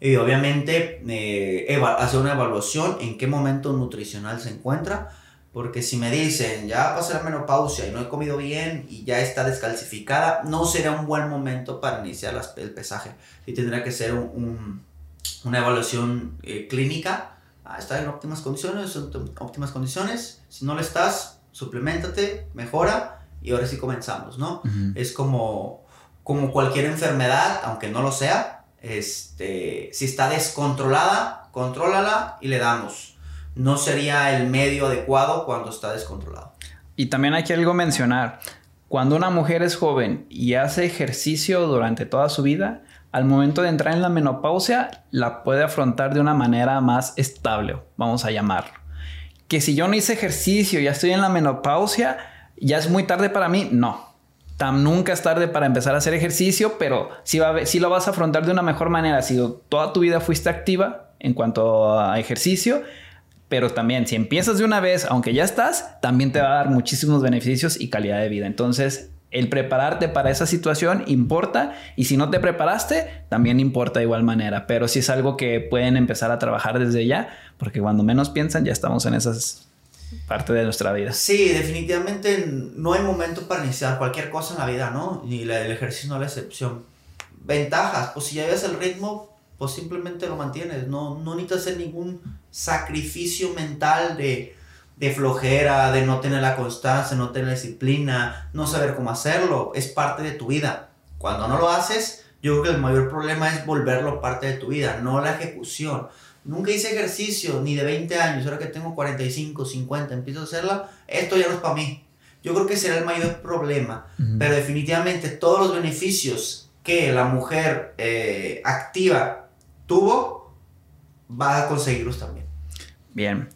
Y obviamente eh, hacer una evaluación en qué momento nutricional se encuentra, porque si me dicen ya pasé la menopausia y no he comido bien y ya está descalcificada, no será un buen momento para iniciar el pesaje. Y tendrá que ser un una evaluación eh, clínica, ah, está en óptimas condiciones, óptimas condiciones, si no lo estás, suplementate, mejora y ahora sí comenzamos, ¿no? Es como, como cualquier enfermedad, aunque no lo sea, este, si está descontrolada, contrólala y le damos. No sería el medio adecuado cuando está descontrolado. Y también hay que algo mencionar. Cuando una mujer es joven y hace ejercicio durante toda su vida, al momento de entrar en la menopausia la puede afrontar de una manera más estable, vamos a llamarlo. Que si yo no hice ejercicio, ya estoy en la menopausia, ya es muy tarde para mí, no. Tan nunca es tarde para empezar a hacer ejercicio, pero si va lo vas a afrontar de una mejor manera. Si toda tu vida fuiste activa en cuanto a ejercicio, pero también si empiezas de una vez, aunque ya estás, también te va a dar muchísimos beneficios y calidad de vida. Entonces, el prepararte para esa situación importa y si no te preparaste, también importa de igual manera, pero si es algo que pueden empezar a trabajar desde ya, porque cuando menos piensan ya estamos en esas parte de nuestra vida. Sí, definitivamente no hay momento para iniciar cualquier cosa en la vida, ¿no? Y el ejercicio no es la excepción. Ventajas, pues si ya ves el ritmo, pues simplemente lo mantienes, no, no necesitas hacer ningún sacrificio mental de de flojera, de no tener la constancia, no tener la disciplina, no saber cómo hacerlo, es parte de tu vida. Cuando no lo haces, yo creo que el mayor problema es volverlo parte de tu vida, no la ejecución. Nunca hice ejercicio ni de 20 años, ahora que tengo 45, 50, empiezo a hacerla, esto ya no es para mí. Yo creo que será el mayor problema, pero definitivamente todos los beneficios que la mujer eh, activa tuvo, va a conseguirlos también. Bien.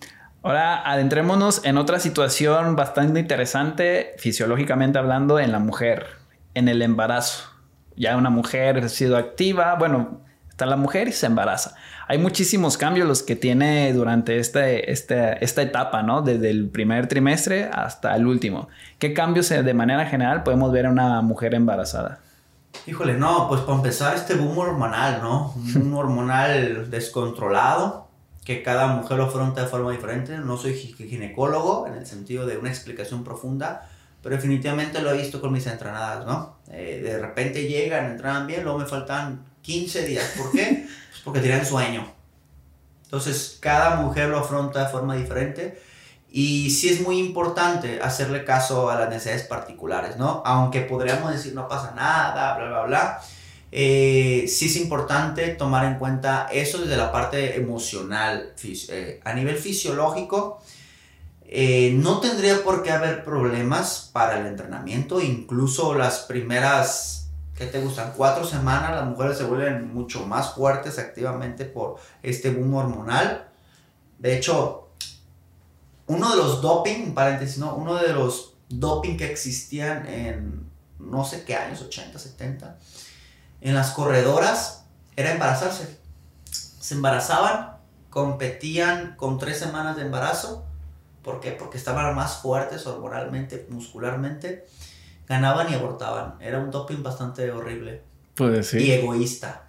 Ahora adentrémonos en otra situación bastante interesante, fisiológicamente hablando, en la mujer, en el embarazo. Ya una mujer ha sido activa, bueno, está la mujer y se embaraza. Hay muchísimos cambios los que tiene durante este, este, esta etapa, ¿no? Desde el primer trimestre hasta el último. ¿Qué cambios eh, de manera general podemos ver en una mujer embarazada? Híjole, no, pues para empezar este boom hormonal, ¿no? Un hormonal descontrolado que cada mujer lo afronta de forma diferente. No soy ginecólogo en el sentido de una explicación profunda, pero definitivamente lo he visto con mis entrenadas, ¿no? Eh, de repente llegan, entrenan bien, luego me faltan 15 días. ¿Por qué? pues porque tienen sueño. Entonces, cada mujer lo afronta de forma diferente. Y sí es muy importante hacerle caso a las necesidades particulares, ¿no? Aunque podríamos decir no pasa nada, bla, bla, bla. Eh, sí es importante tomar en cuenta eso desde la parte emocional. Eh, a nivel fisiológico, eh, no tendría por qué haber problemas para el entrenamiento, incluso las primeras, ¿qué te gustan? Cuatro semanas las mujeres se vuelven mucho más fuertes activamente por este boom hormonal. De hecho, uno de los doping, paréntesis, ¿no? Uno de los doping que existían en no sé qué años, 80, 70, en las corredoras era embarazarse. Se embarazaban, competían con tres semanas de embarazo ¿Por qué? Porque estaban más fuertes hormonalmente, muscularmente, ganaban y abortaban. Era un doping bastante horrible. Pues sí. Y egoísta.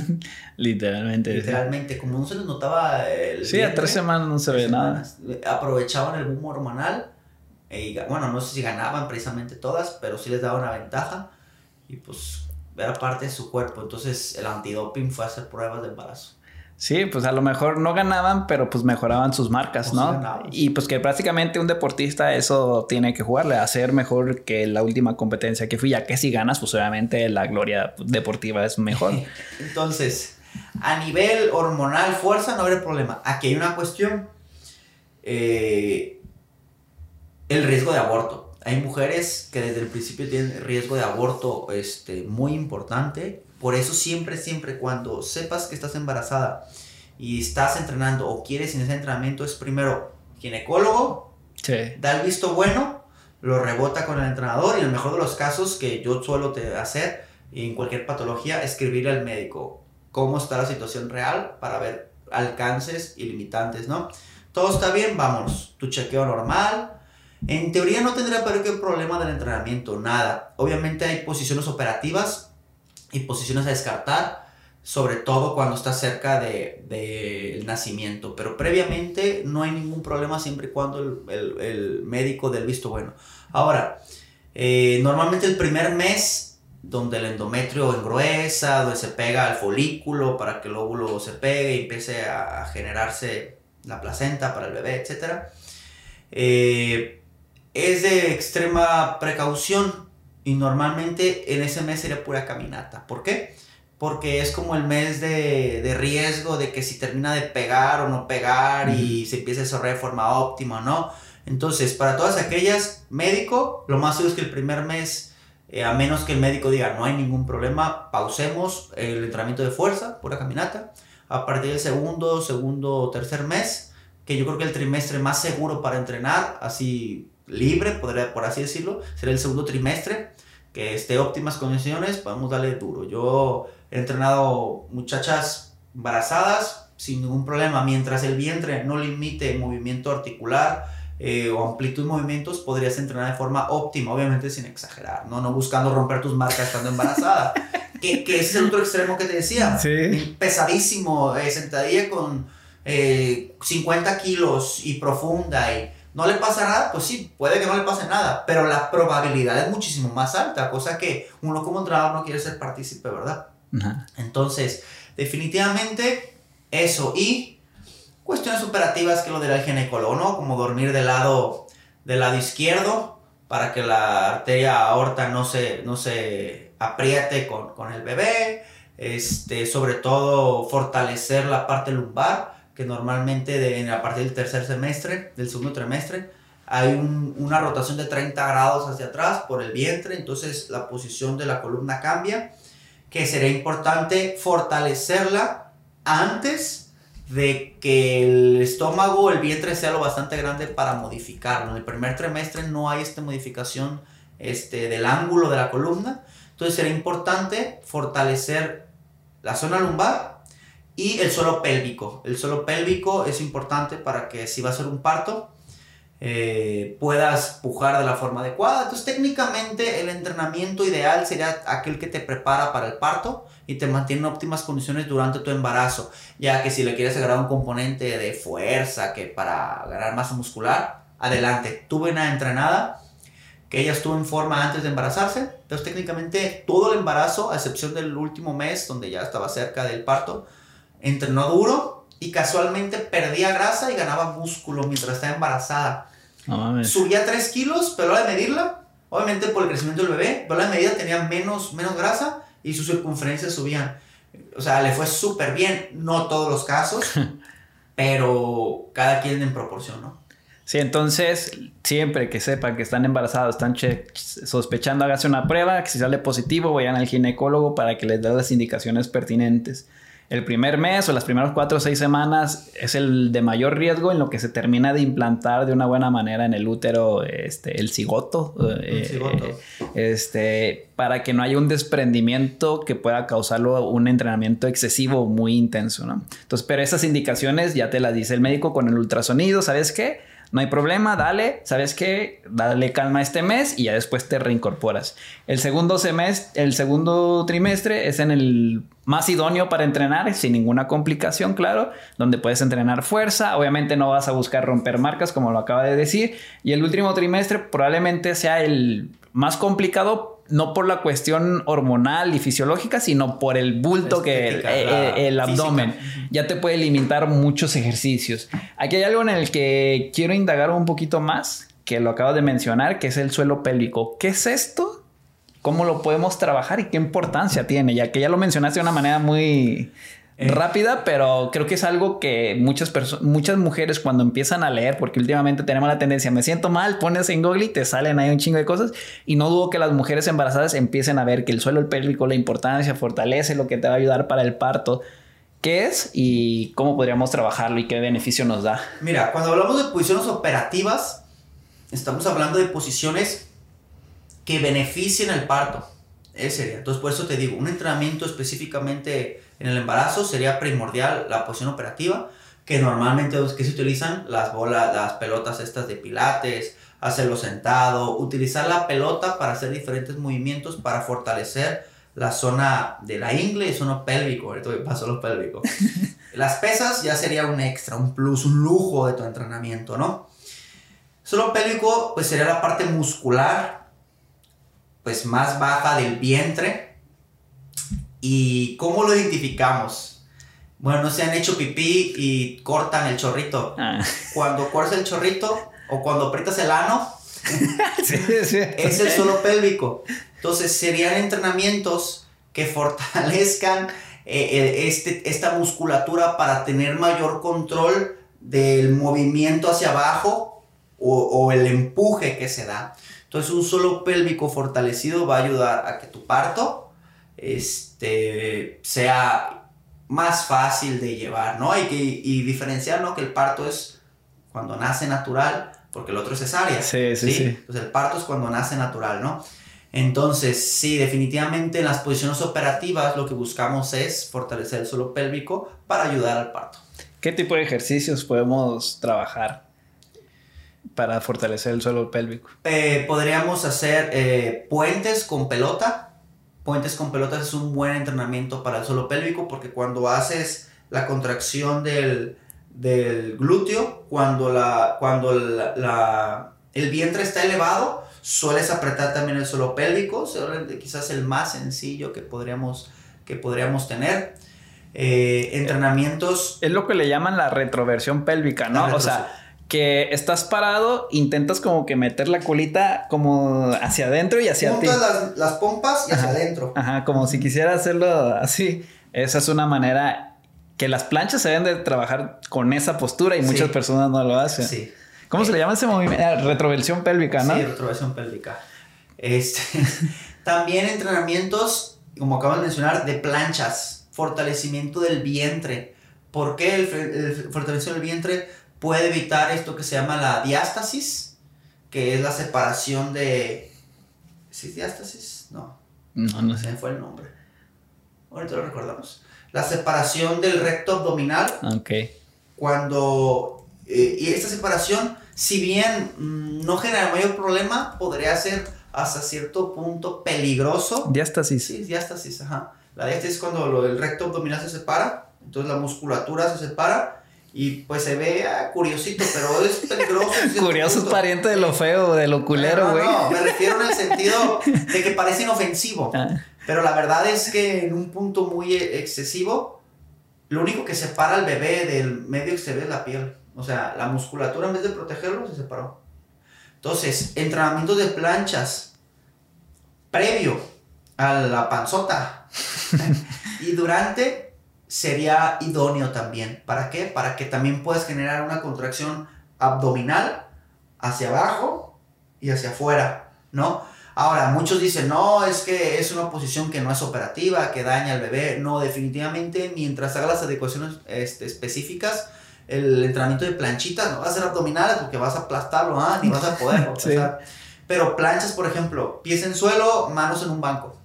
Literalmente. Literalmente, como no se les notaba el... Sí, a tres semanas no se ve nada. Aprovechaban el boom hormonal. Y, bueno, no sé si ganaban precisamente todas, pero sí les daba una ventaja. Y pues era parte de su cuerpo. Entonces el antidoping fue hacer pruebas de embarazo. Sí, pues a lo mejor no ganaban, pero pues mejoraban sus marcas, pues ¿no? y pues que prácticamente un deportista eso tiene que jugarle, hacer mejor que la última competencia que fui, ya que si ganas, pues obviamente la gloria deportiva es mejor. Entonces, a nivel hormonal, fuerza, no habrá problema. Aquí hay una cuestión, eh, el riesgo de aborto. Hay mujeres que desde el principio tienen riesgo de aborto este, muy importante por eso siempre, siempre cuando sepas que estás embarazada y estás entrenando o quieres iniciar entrenamiento es primero ginecólogo, da el visto bueno, lo rebota con el entrenador y en el mejor de los casos que yo suelo hacer en cualquier patología, escribirle al médico cómo está la situación real para ver alcances y limitantes, ¿no? Todo está bien, vamos, tu chequeo normal. En teoría no tendría por qué problema del entrenamiento, nada. Obviamente hay posiciones operativas y posiciones a descartar, sobre todo cuando está cerca del de, nacimiento. Pero previamente no hay ningún problema siempre y cuando el, el, médico del visto bueno. Ahora, eh, normalmente el primer mes donde el endometrio engruesa, donde se pega al folículo para que el óvulo se pegue y empiece a, generarse la placenta para el bebé, etc. Eh, es de extrema precaución y normalmente en ese mes sería pura caminata. ¿Por qué? Porque es como el mes de, de riesgo de que si termina de pegar o no pegar y se empieza a desarrollar de forma óptima, ¿no? Entonces, para todas aquellas, médico, lo más seguro es que el primer mes, eh, a menos que el médico diga no hay ningún problema, pausemos el entrenamiento de fuerza, pura caminata. A partir del segundo, segundo o tercer mes, que yo creo que el trimestre más seguro para entrenar, así libre, podría, por así decirlo, será el segundo trimestre, que esté óptimas condiciones, podemos darle duro. Yo he entrenado muchachas embarazadas sin ningún problema, mientras el vientre no limite movimiento articular eh, o amplitud de movimientos, podrías entrenar de forma óptima, obviamente sin exagerar, no, no buscando romper tus marcas estando embarazada. que, que ese es el otro extremo que te decía. Pesadísimo, eh, sentadilla con 50 eh, kilos y profunda y ¿No le pasa nada? Pues sí, puede que no le pase nada, pero la probabilidad es muchísimo más alta, cosa que uno como entrenador no quiere ser partícipe, ¿verdad? Entonces, definitivamente eso. Y cuestiones operativas que lo dirá el ginecólogo, ¿no? Como dormir del lado, del lado izquierdo, para que la arteria aorta no se, no se apriete con, con el bebé, este, sobre todo fortalecer la parte lumbar, que normalmente de, en, a partir del tercer semestre, del segundo trimestre, hay un, una rotación de 30 grados hacia atrás por el vientre, entonces la posición de la columna cambia, que sería importante fortalecerla antes de que el estómago, el vientre sea lo bastante grande para modificarlo. En el primer trimestre no hay esta modificación este, del ángulo de la columna, entonces sería importante fortalecer la zona lumbar y el suelo pélvico. El suelo pélvico es importante para que si va a ser un parto, eh, puedas pujar de la forma adecuada. Entonces técnicamente el entrenamiento ideal sería aquel que te prepara para el parto y te mantiene en óptimas condiciones durante tu embarazo. Ya que si le quieres agregar un componente de fuerza que para ganar masa muscular, adelante. Tuve una entrenada que ella estuvo en forma antes de embarazarse. Entonces técnicamente todo el embarazo, a excepción del último mes donde ya estaba cerca del parto, entrenó duro y casualmente perdía grasa y ganaba músculo mientras estaba embarazada. Subía 3 kilos, pero a de medirla, obviamente por el crecimiento del bebé, pero a la medida tenía menos, menos grasa y sus circunferencias subían. O sea, le fue súper bien, no todos los casos, pero cada quien en proporción, ¿no? Sí, entonces siempre que sepan que están embarazados, están sospechando, hágase una prueba, que si sale positivo, vayan al ginecólogo para que les dé las indicaciones pertinentes el primer mes o las primeras cuatro o seis semanas es el de mayor riesgo en lo que se termina de implantar de una buena manera en el útero este, el cigoto, eh, este, para que no haya un desprendimiento que pueda causarlo un entrenamiento excesivo muy intenso. ¿no? Entonces, pero esas indicaciones ya te las dice el médico con el ultrasonido, ¿sabes qué? No hay problema, dale, ¿sabes qué? Dale calma este mes y ya después te reincorporas. El segundo semestre, el segundo trimestre es en el más idóneo para entrenar, sin ninguna complicación, claro, donde puedes entrenar fuerza, obviamente no vas a buscar romper marcas como lo acaba de decir, y el último trimestre probablemente sea el más complicado no por la cuestión hormonal y fisiológica, sino por el bulto que el, eh, el, abdomen. Ya te puede limitar muchos ejercicios. Aquí hay algo en el que quiero indagar un poquito más, que lo acabo de mencionar, que es el suelo pélvico. ¿Qué es esto? ¿Cómo lo podemos trabajar y qué importancia tiene? Ya que ya lo mencionaste de una manera muy eh. rápida, pero creo que es algo que muchas personas, muchas mujeres cuando empiezan a leer, porque últimamente tenemos la tendencia, me siento mal, pones en Google y te salen ahí un chingo de cosas, y no dudo que las mujeres embarazadas empiecen a ver que el suelo pélvico, la importancia, fortalece lo que te va a ayudar para el parto. ¿Qué es y cómo podríamos trabajarlo y qué beneficio nos da? Mira, cuando hablamos de posiciones operativas, estamos hablando de posiciones que beneficien el parto. Ese sería. Entonces, por eso te digo, un entrenamiento específicamente en el embarazo sería primordial la posición operativa, que normalmente los que se utilizan las bolas, las pelotas estas de pilates, hacerlo sentado, utilizar la pelota para hacer diferentes movimientos para fortalecer la zona de la ingle y zona pélvico, ahorita paso lo pélvico. Las pesas ya sería un extra, un plus, un lujo de tu entrenamiento, ¿no? Solo pélvico pues sería la parte muscular pues más baja del vientre ¿Y cómo lo identificamos? Bueno, no se han hecho pipí y cortan el chorrito. Ah. Cuando cortas el chorrito o cuando aprietas el ano, es el suelo pélvico. Entonces serían entrenamientos que fortalezcan eh, eh, este, esta musculatura para tener mayor control del movimiento hacia abajo o, o, el empuje que se da. Entonces un suelo pélvico fortalecido va a ayudar a que tu parto este, sea más fácil de llevar, ¿no? Y, que, y diferenciar, ¿no? Que el parto es cuando nace natural, porque el otro es cesárea. Sí, sí, sí, Entonces el parto es cuando nace natural, ¿no? Entonces, sí, definitivamente en las posiciones operativas lo que buscamos es fortalecer el suelo pélvico para ayudar al parto. ¿Qué tipo de ejercicios podemos trabajar para fortalecer el suelo pélvico? Eh, podríamos hacer eh, puentes con pelota, puentes con pelotas es un buen entrenamiento para el suelo pélvico porque cuando haces la contracción del, glúteo, cuando, la, cuando el vientre está elevado, sueles apretar también el suelo pélvico, quizás el más sencillo que podríamos, que podríamos tener. Eh, entrenamientos... Es lo que le llaman la retroversión pélvica, ¿no? O sea, que estás parado, intentas como que meter la colita como hacia adentro y hacia ti. Las, las pompas y hacia adentro. Ajá, como si quisiera hacerlo así. Esa es una manera que las planchas se deben de trabajar con esa postura y muchas personas no lo hacen. Sí. ¿Cómo se le llama ese movimiento? Ah, retroversión pélvica, ¿no? Sí, retroversión pélvica. Este, también entrenamientos, como acabo de mencionar, de planchas, fortalecimiento del vientre. ¿Por qué el, el fortalecimiento del vientre? Puede evitar esto que se llama la diástasis, que es la separación de... ¿Sí es diástasis? No. No, no sé. Se fue el nombre. Ahorita lo recordamos. La separación del recto abdominal. Ok. Cuando... Eh, y esta separación, si bien mm, no genera mayor problema, podría ser hasta cierto punto peligroso. Diástasis. Sí, diástasis, ajá. La diástasis es cuando el recto abdominal se separa, entonces la musculatura se separa y pues se ve ah, curiosito, pero es peligroso. Curioso es pariente de lo feo, de lo culero, güey. No, no, me refiero en el sentido de que parece inofensivo. Ah. Pero la verdad es que en un punto muy excesivo, lo único que separa al bebé del medio exterior es la piel. O sea, la musculatura en vez de protegerlo se separó. Entonces, entrenamiento de planchas previo a la panzota y durante sería idóneo también. ¿Para qué? Para que también puedas generar una contracción abdominal hacia abajo y hacia afuera, ¿no? Ahora, muchos dicen, no, es que es una posición que no es operativa, que daña al bebé. No, definitivamente, mientras haga las adecuaciones este, específicas, el entrenamiento de planchitas no va a ser abdominales porque vas a aplastarlo, ¿ah? ni vas a poder. Pero planchas, por ejemplo, pies en suelo, manos en un banco.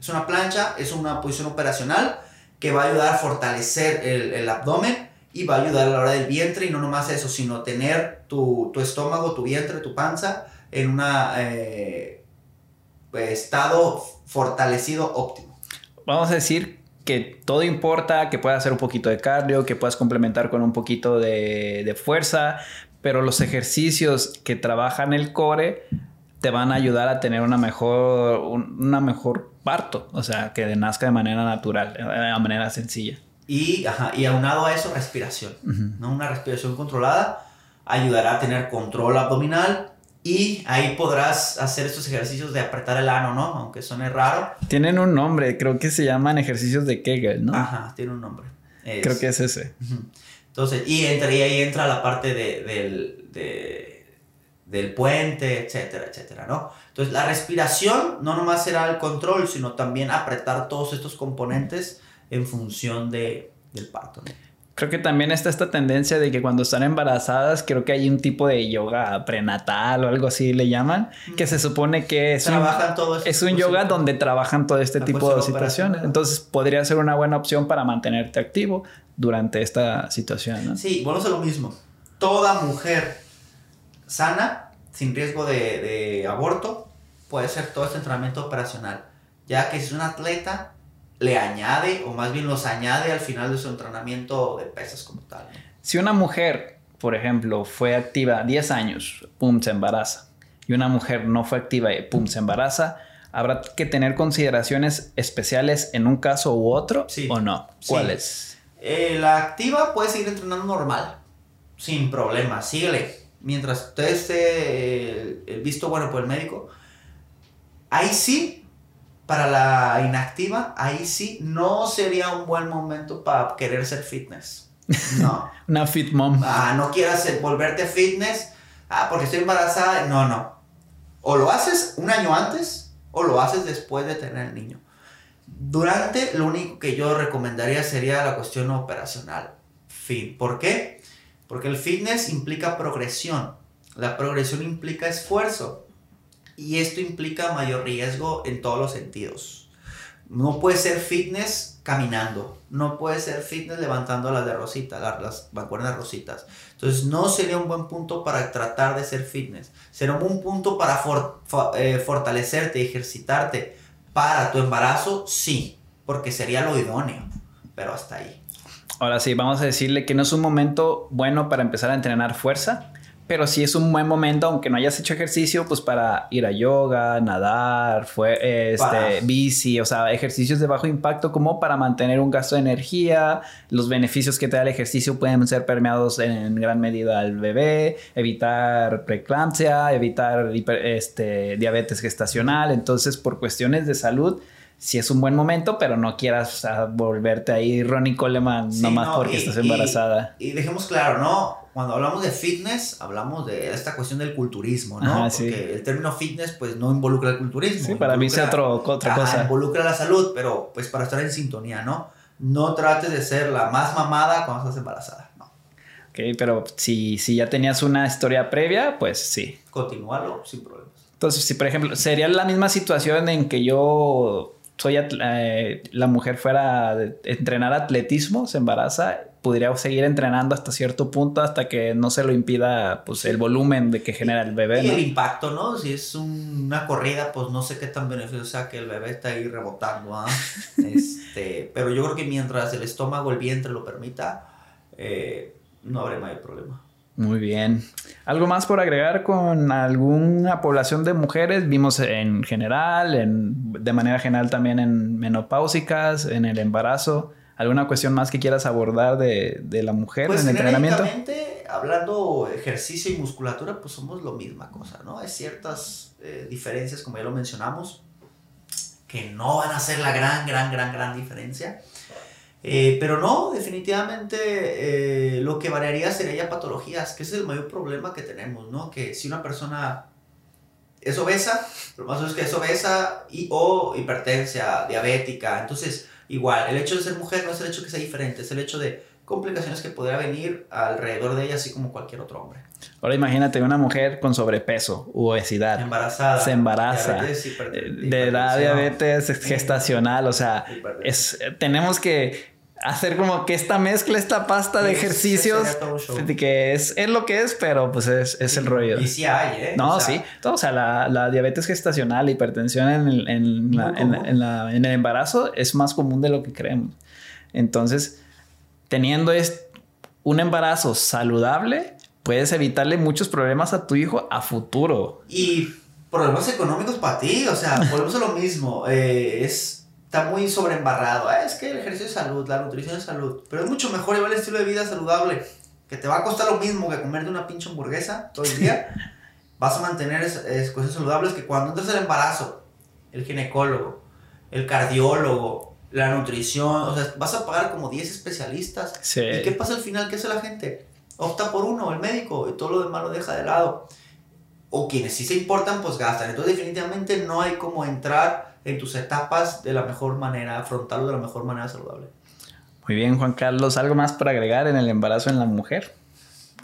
Es una plancha, es una posición operacional que va a ayudar a fortalecer el, el, abdomen y va a ayudar a la hora del vientre y no nomás eso, sino tener tu, tu estómago, tu vientre, tu panza en un eh, estado fortalecido óptimo. Vamos a decir que todo importa, que puedas hacer un poquito de cardio, que puedas complementar con un poquito de, de fuerza, pero los ejercicios que trabajan el core te van a ayudar a tener una mejor, una mejor parto, o sea, que nazca de manera natural, de manera sencilla. Y, ajá, y aunado a eso, respiración, ¿no? Una respiración controlada ayudará a tener control abdominal y ahí podrás hacer estos ejercicios de apretar el ano, ¿no? Aunque suene raro. Tienen un nombre, creo que se llaman ejercicios de Kegel, ¿no? Ajá, tiene un nombre. creo que es ese. Entonces, y, entre, y ahí entra la parte de, del, de del puente, etcétera, etcétera, ¿no? Entonces, la respiración no nomás será el control, sino también apretar todos estos componentes en función de, del parto, ¿no? Creo que también está esta tendencia de que cuando están embarazadas, creo que hay un tipo de yoga prenatal o algo así le llaman, que se supone que es Trabajan un, todo es un yoga donde trabajan todo este tipo de situaciones. Entonces podría ser una buena opción para mantenerte activo durante esta situación. ¿no? Sí, bueno, es lo mismo. Toda mujer sana, sin riesgo de, aborto, puede ser todo este entrenamiento operacional. Ya que si es un atleta, le añade, o más bien los añade al final de su entrenamiento de pesas como tal. Si una mujer, por ejemplo, fue activa 10 años, pum, se embaraza, y una mujer no fue activa y pum, se embaraza, ¿habrá que tener consideraciones especiales en un caso u otro o no? ¿Cuáles? Eh, la activa puede seguir entrenando normal, sin problema, síguele mientras usted esté eh, visto bueno por el médico, ahí sí, para la inactiva, ahí sí, no sería un buen momento para querer ser fitness. No. Una fit mom. Ah, no quieras volverte fitness. Ah, porque estoy embarazada. No, no. O lo haces un año antes o lo haces después de tener el niño. Durante, lo único que yo recomendaría sería la cuestión operacional. Fin. ¿Por qué? Porque el fitness implica progresión. La progresión implica esfuerzo. Y esto implica mayor riesgo en todos los sentidos. No puede ser fitness caminando. No puede ser fitness levantando las de rosita, las, las rositas. Entonces no sería un buen punto para tratar de ser fitness. Será un punto para eh, fortalecerte, ejercitarte para tu embarazo, sí. Porque sería lo idóneo. Pero hasta ahí. Ahora sí, vamos a decirle que no es un momento bueno para empezar a entrenar fuerza, pero sí es un buen momento, aunque no hayas hecho ejercicio, pues para ir a yoga, nadar, fue, este, bici, o sea, ejercicios de bajo impacto como para mantener un gasto de energía. Los beneficios que te da el ejercicio pueden ser permeados en gran medida al bebé, evitar preeclampsia, evitar este, diabetes gestacional. Entonces, por cuestiones de salud, sí es un buen momento, pero no quieras volverte ahí Ronnie Coleman nomás porque estás embarazada. y, dejemos claro, ¿no? cuando hablamos de fitness, hablamos de esta cuestión del culturismo, ¿no? Porque el término fitness, pues, no involucra el culturismo. Sí, para mí es otro, otra cosa. Involucra la salud, pero, pues, para estar en sintonía, ¿no? No trates de ser la más mamada cuando estás embarazada, ¿no? Ok, pero si, si ya tenías una historia previa, pues sí. Continúalo sin problemas. Entonces, si por ejemplo, sería la misma situación en que yo soy eh, la mujer fuera a entrenar atletismo, se embaraza, podría seguir entrenando hasta cierto punto hasta que no se lo impida pues el volumen de que genera el bebé. Y el impacto, ¿no? Si es una corrida, pues no sé qué tan beneficioso sea que el bebé está ahí rebotando, ¿ah? este, pero yo creo que mientras el estómago, el vientre lo permita, eh, no habrá mayor problema. Muy bien. ¿Algo más por agregar con alguna población de mujeres? Vimos en general, en, de manera general también en menopáusicas, en el embarazo. ¿Alguna cuestión más que quieras abordar de, la mujer pues en el entrenamiento? hablando ejercicio y musculatura, pues somos lo misma cosa, ¿no? Hay ciertas eh, diferencias, como ya lo mencionamos, que no van a ser la gran, gran, gran, gran diferencia. Eh, pero no, definitivamente eh, lo que variaría sería ya patologías, que es el mayor problema que tenemos, ¿no? Que si una persona es obesa, lo más es que es obesa y, o hipertensia, diabética, entonces igual, el hecho de ser mujer no es el hecho que sea diferente, es el hecho de complicaciones que podría venir alrededor de ella, así como cualquier otro hombre. Ahora imagínate una mujer con sobrepeso, obesidad, embarazada, se embaraza, eh, de edad diabetes gestacional, o sea, es, tenemos que hacer como que esta mezcla, esta pasta de ejercicios, que es, es lo que es, pero pues es, es el rollo. Y sí hay, ¿eh? No, sí. Todo, o sea, la, la, diabetes gestacional, la hipertensión en el, en, la, en, la, en, el embarazo es más común de lo que creemos. Entonces, teniendo es, un embarazo saludable, puedes evitarle muchos problemas a tu hijo a futuro. Y problemas económicos para ti, o sea, volvemos a lo mismo. Eh, es está muy sobreembarrado. Ah, es que el ejercicio es salud, la nutrición es salud. Pero es mucho mejor llevar el estilo de vida saludable. Que te va a costar lo mismo que comerte una pinche hamburguesa todo el día. Vas a mantener es, cosas saludables que cuando entras al embarazo, el ginecólogo, el cardiólogo, la nutrición, o sea, vas a pagar como 10 especialistas. ¿Y qué pasa al final? ¿Qué hace la gente? Opta por uno, el médico, y todo lo demás lo deja de lado. O quienes sí se importan, pues gastan. Entonces definitivamente no hay como entrar en tus etapas de la mejor manera, afrontarlo de la mejor manera saludable. Muy bien, Juan Carlos, ¿algo más para agregar en el embarazo en la mujer?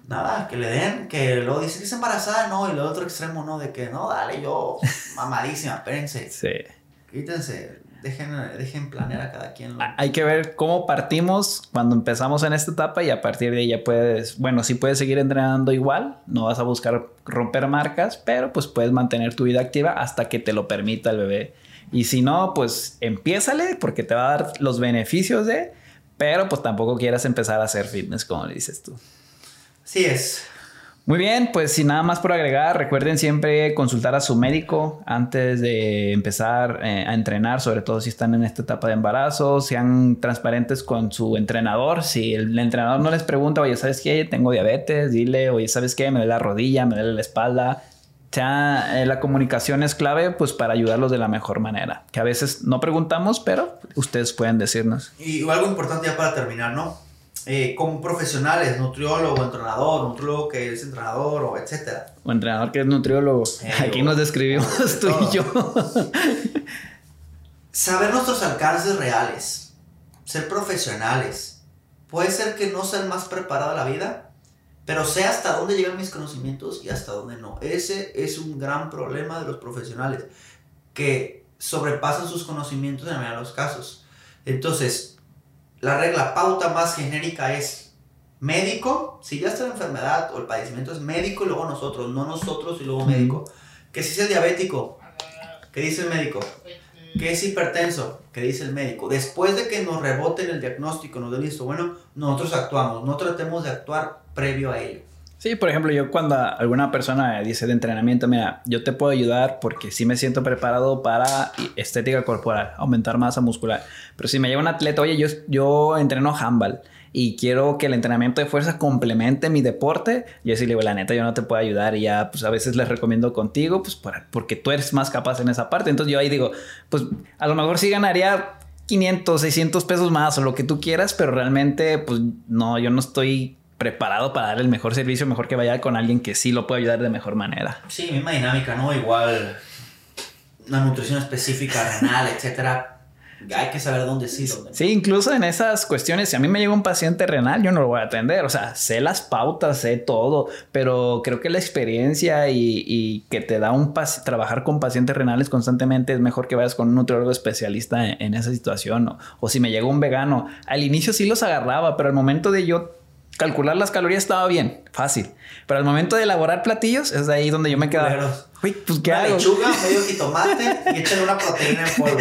Nada, que le den, que luego dicen que es embarazada, no, y el otro extremo, no, de que no, dale, yo, mamadísima, espérense. Sí. Quítense, dejen, dejen planear a cada quien. Hay que ver cómo partimos cuando empezamos en esta etapa y a partir de ahí ya puedes, bueno, sí puedes seguir entrenando igual, no vas a buscar romper marcas, pero pues puedes mantener tu vida activa hasta que te lo permita el bebé y si no, pues empiézale porque te va a dar los beneficios de, pero pues tampoco quieras empezar a hacer fitness como le dices tú. Así es. Muy bien, pues sin nada más por agregar, recuerden siempre consultar a su médico antes de empezar eh, a entrenar, sobre todo si están en esta etapa de embarazo, sean transparentes con su entrenador. Si el, entrenador no les pregunta, oye, ¿sabes qué? Tengo diabetes, dile, oye, ¿sabes qué? Me duele la rodilla, me duele la espalda, sea, eh, la comunicación es clave pues para ayudarlos de la mejor manera. Que a veces no preguntamos, pero ustedes pueden decirnos. Y algo importante ya para terminar, ¿no? Eh, como profesionales, nutriólogo, entrenador, nutriólogo que es entrenador o etcétera. O entrenador que es nutriólogo. Eh, Aquí nos describimos tú y yo. Saber nuestros alcances reales, ser profesionales. Puede ser que no sea el más preparado de la vida, pero sé hasta dónde llegan mis conocimientos y hasta dónde no. Ese es un gran problema de los profesionales, que sobrepasan sus conocimientos en la los casos. Entonces, la regla pauta más genérica es médico, si ya está la enfermedad o el padecimiento es médico y luego nosotros, no nosotros y luego médico. Que si es diabético, ¿qué dice el médico? que es hipertenso, que dice el médico. Después de que nos reboten el diagnóstico, nos den listo, bueno, nosotros actuamos, no tratemos de actuar previo a ello. Sí, por ejemplo, yo cuando alguna persona dice de entrenamiento, mira, yo te puedo ayudar porque sí me siento preparado para estética corporal, aumentar masa muscular. Pero si me lleva un atleta, oye, yo, yo entreno handball y quiero que el entrenamiento de fuerza complemente mi deporte, yo sí le digo, la neta, yo no te puedo ayudar y ya, pues a veces les recomiendo contigo, pues porque tú eres más capaz en esa parte. Entonces yo ahí digo, pues a lo mejor sí ganaría 500, 600 pesos más o lo que tú quieras, pero realmente, pues no, yo no estoy preparado para dar el mejor servicio, mejor que vaya con alguien que sí lo pueda ayudar de mejor manera. Sí, misma dinámica, ¿no? Igual una nutrición específica, renal, etcétera. Hay que saber dónde sí. Dónde sí, incluso en esas cuestiones, si a mí me llega un paciente renal, yo no lo voy a atender. O sea, sé las pautas, sé todo, pero creo que la experiencia y, que te da un trabajar con pacientes renales constantemente es mejor que vayas con un nutriólogo especialista en, esa situación. O, o si me llega un vegano, al inicio sí los agarraba, pero al momento de yo calcular las calorías estaba bien, fácil. Pero al momento de elaborar platillos, es ahí donde yo me quedaba. Uy, pues qué una lechuga, medio jitomate y echen una proteína en polvo.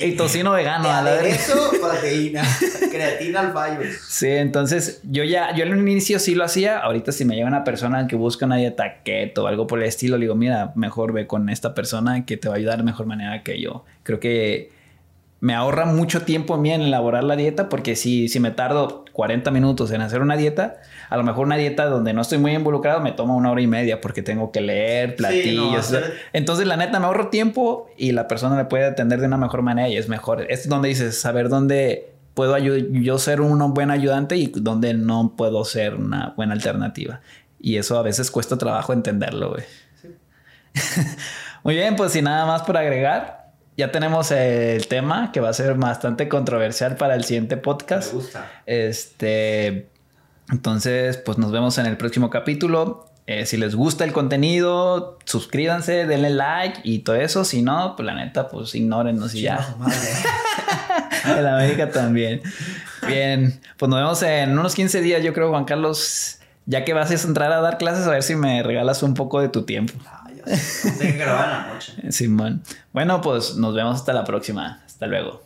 y tocino vegano. a la Eso, proteína. Creatina al fallo. Sí, entonces yo ya, yo en un inicio sí lo hacía. Ahorita si me llega una persona que busca una dieta keto o algo por el estilo, le digo, mira, mejor ve con esta persona que te va a ayudar de mejor manera que yo. Creo que me ahorra mucho tiempo a mí en elaborar la dieta porque si, si me tardo 40 minutos en hacer una dieta, a lo mejor una dieta donde no estoy muy involucrado me toma una hora y media porque tengo que leer platillos. Entonces la neta me ahorro tiempo y la persona le puede atender de una mejor manera y es mejor. Es donde dices saber dónde puedo yo ser un buen ayudante y dónde no puedo ser una buena alternativa. Y eso a veces cuesta trabajo entenderlo, güey. Muy bien, pues sin nada más por agregar ya tenemos el tema que va a ser bastante controversial para el siguiente podcast. Me gusta. Este, entonces, pues nos vemos en el próximo capítulo. Eh, si les gusta el contenido, suscríbanse, denle like y todo eso. Si no, pues la neta, pues ignórenos y ya. en América también. Bien, pues nos vemos en unos 15 días, yo creo, Juan Carlos. Ya que vas a entrar a dar clases, a ver si me regalas un poco de tu tiempo. Tengo que grabar en la noche. Simón. Bueno, pues nos vemos hasta la próxima. Hasta luego.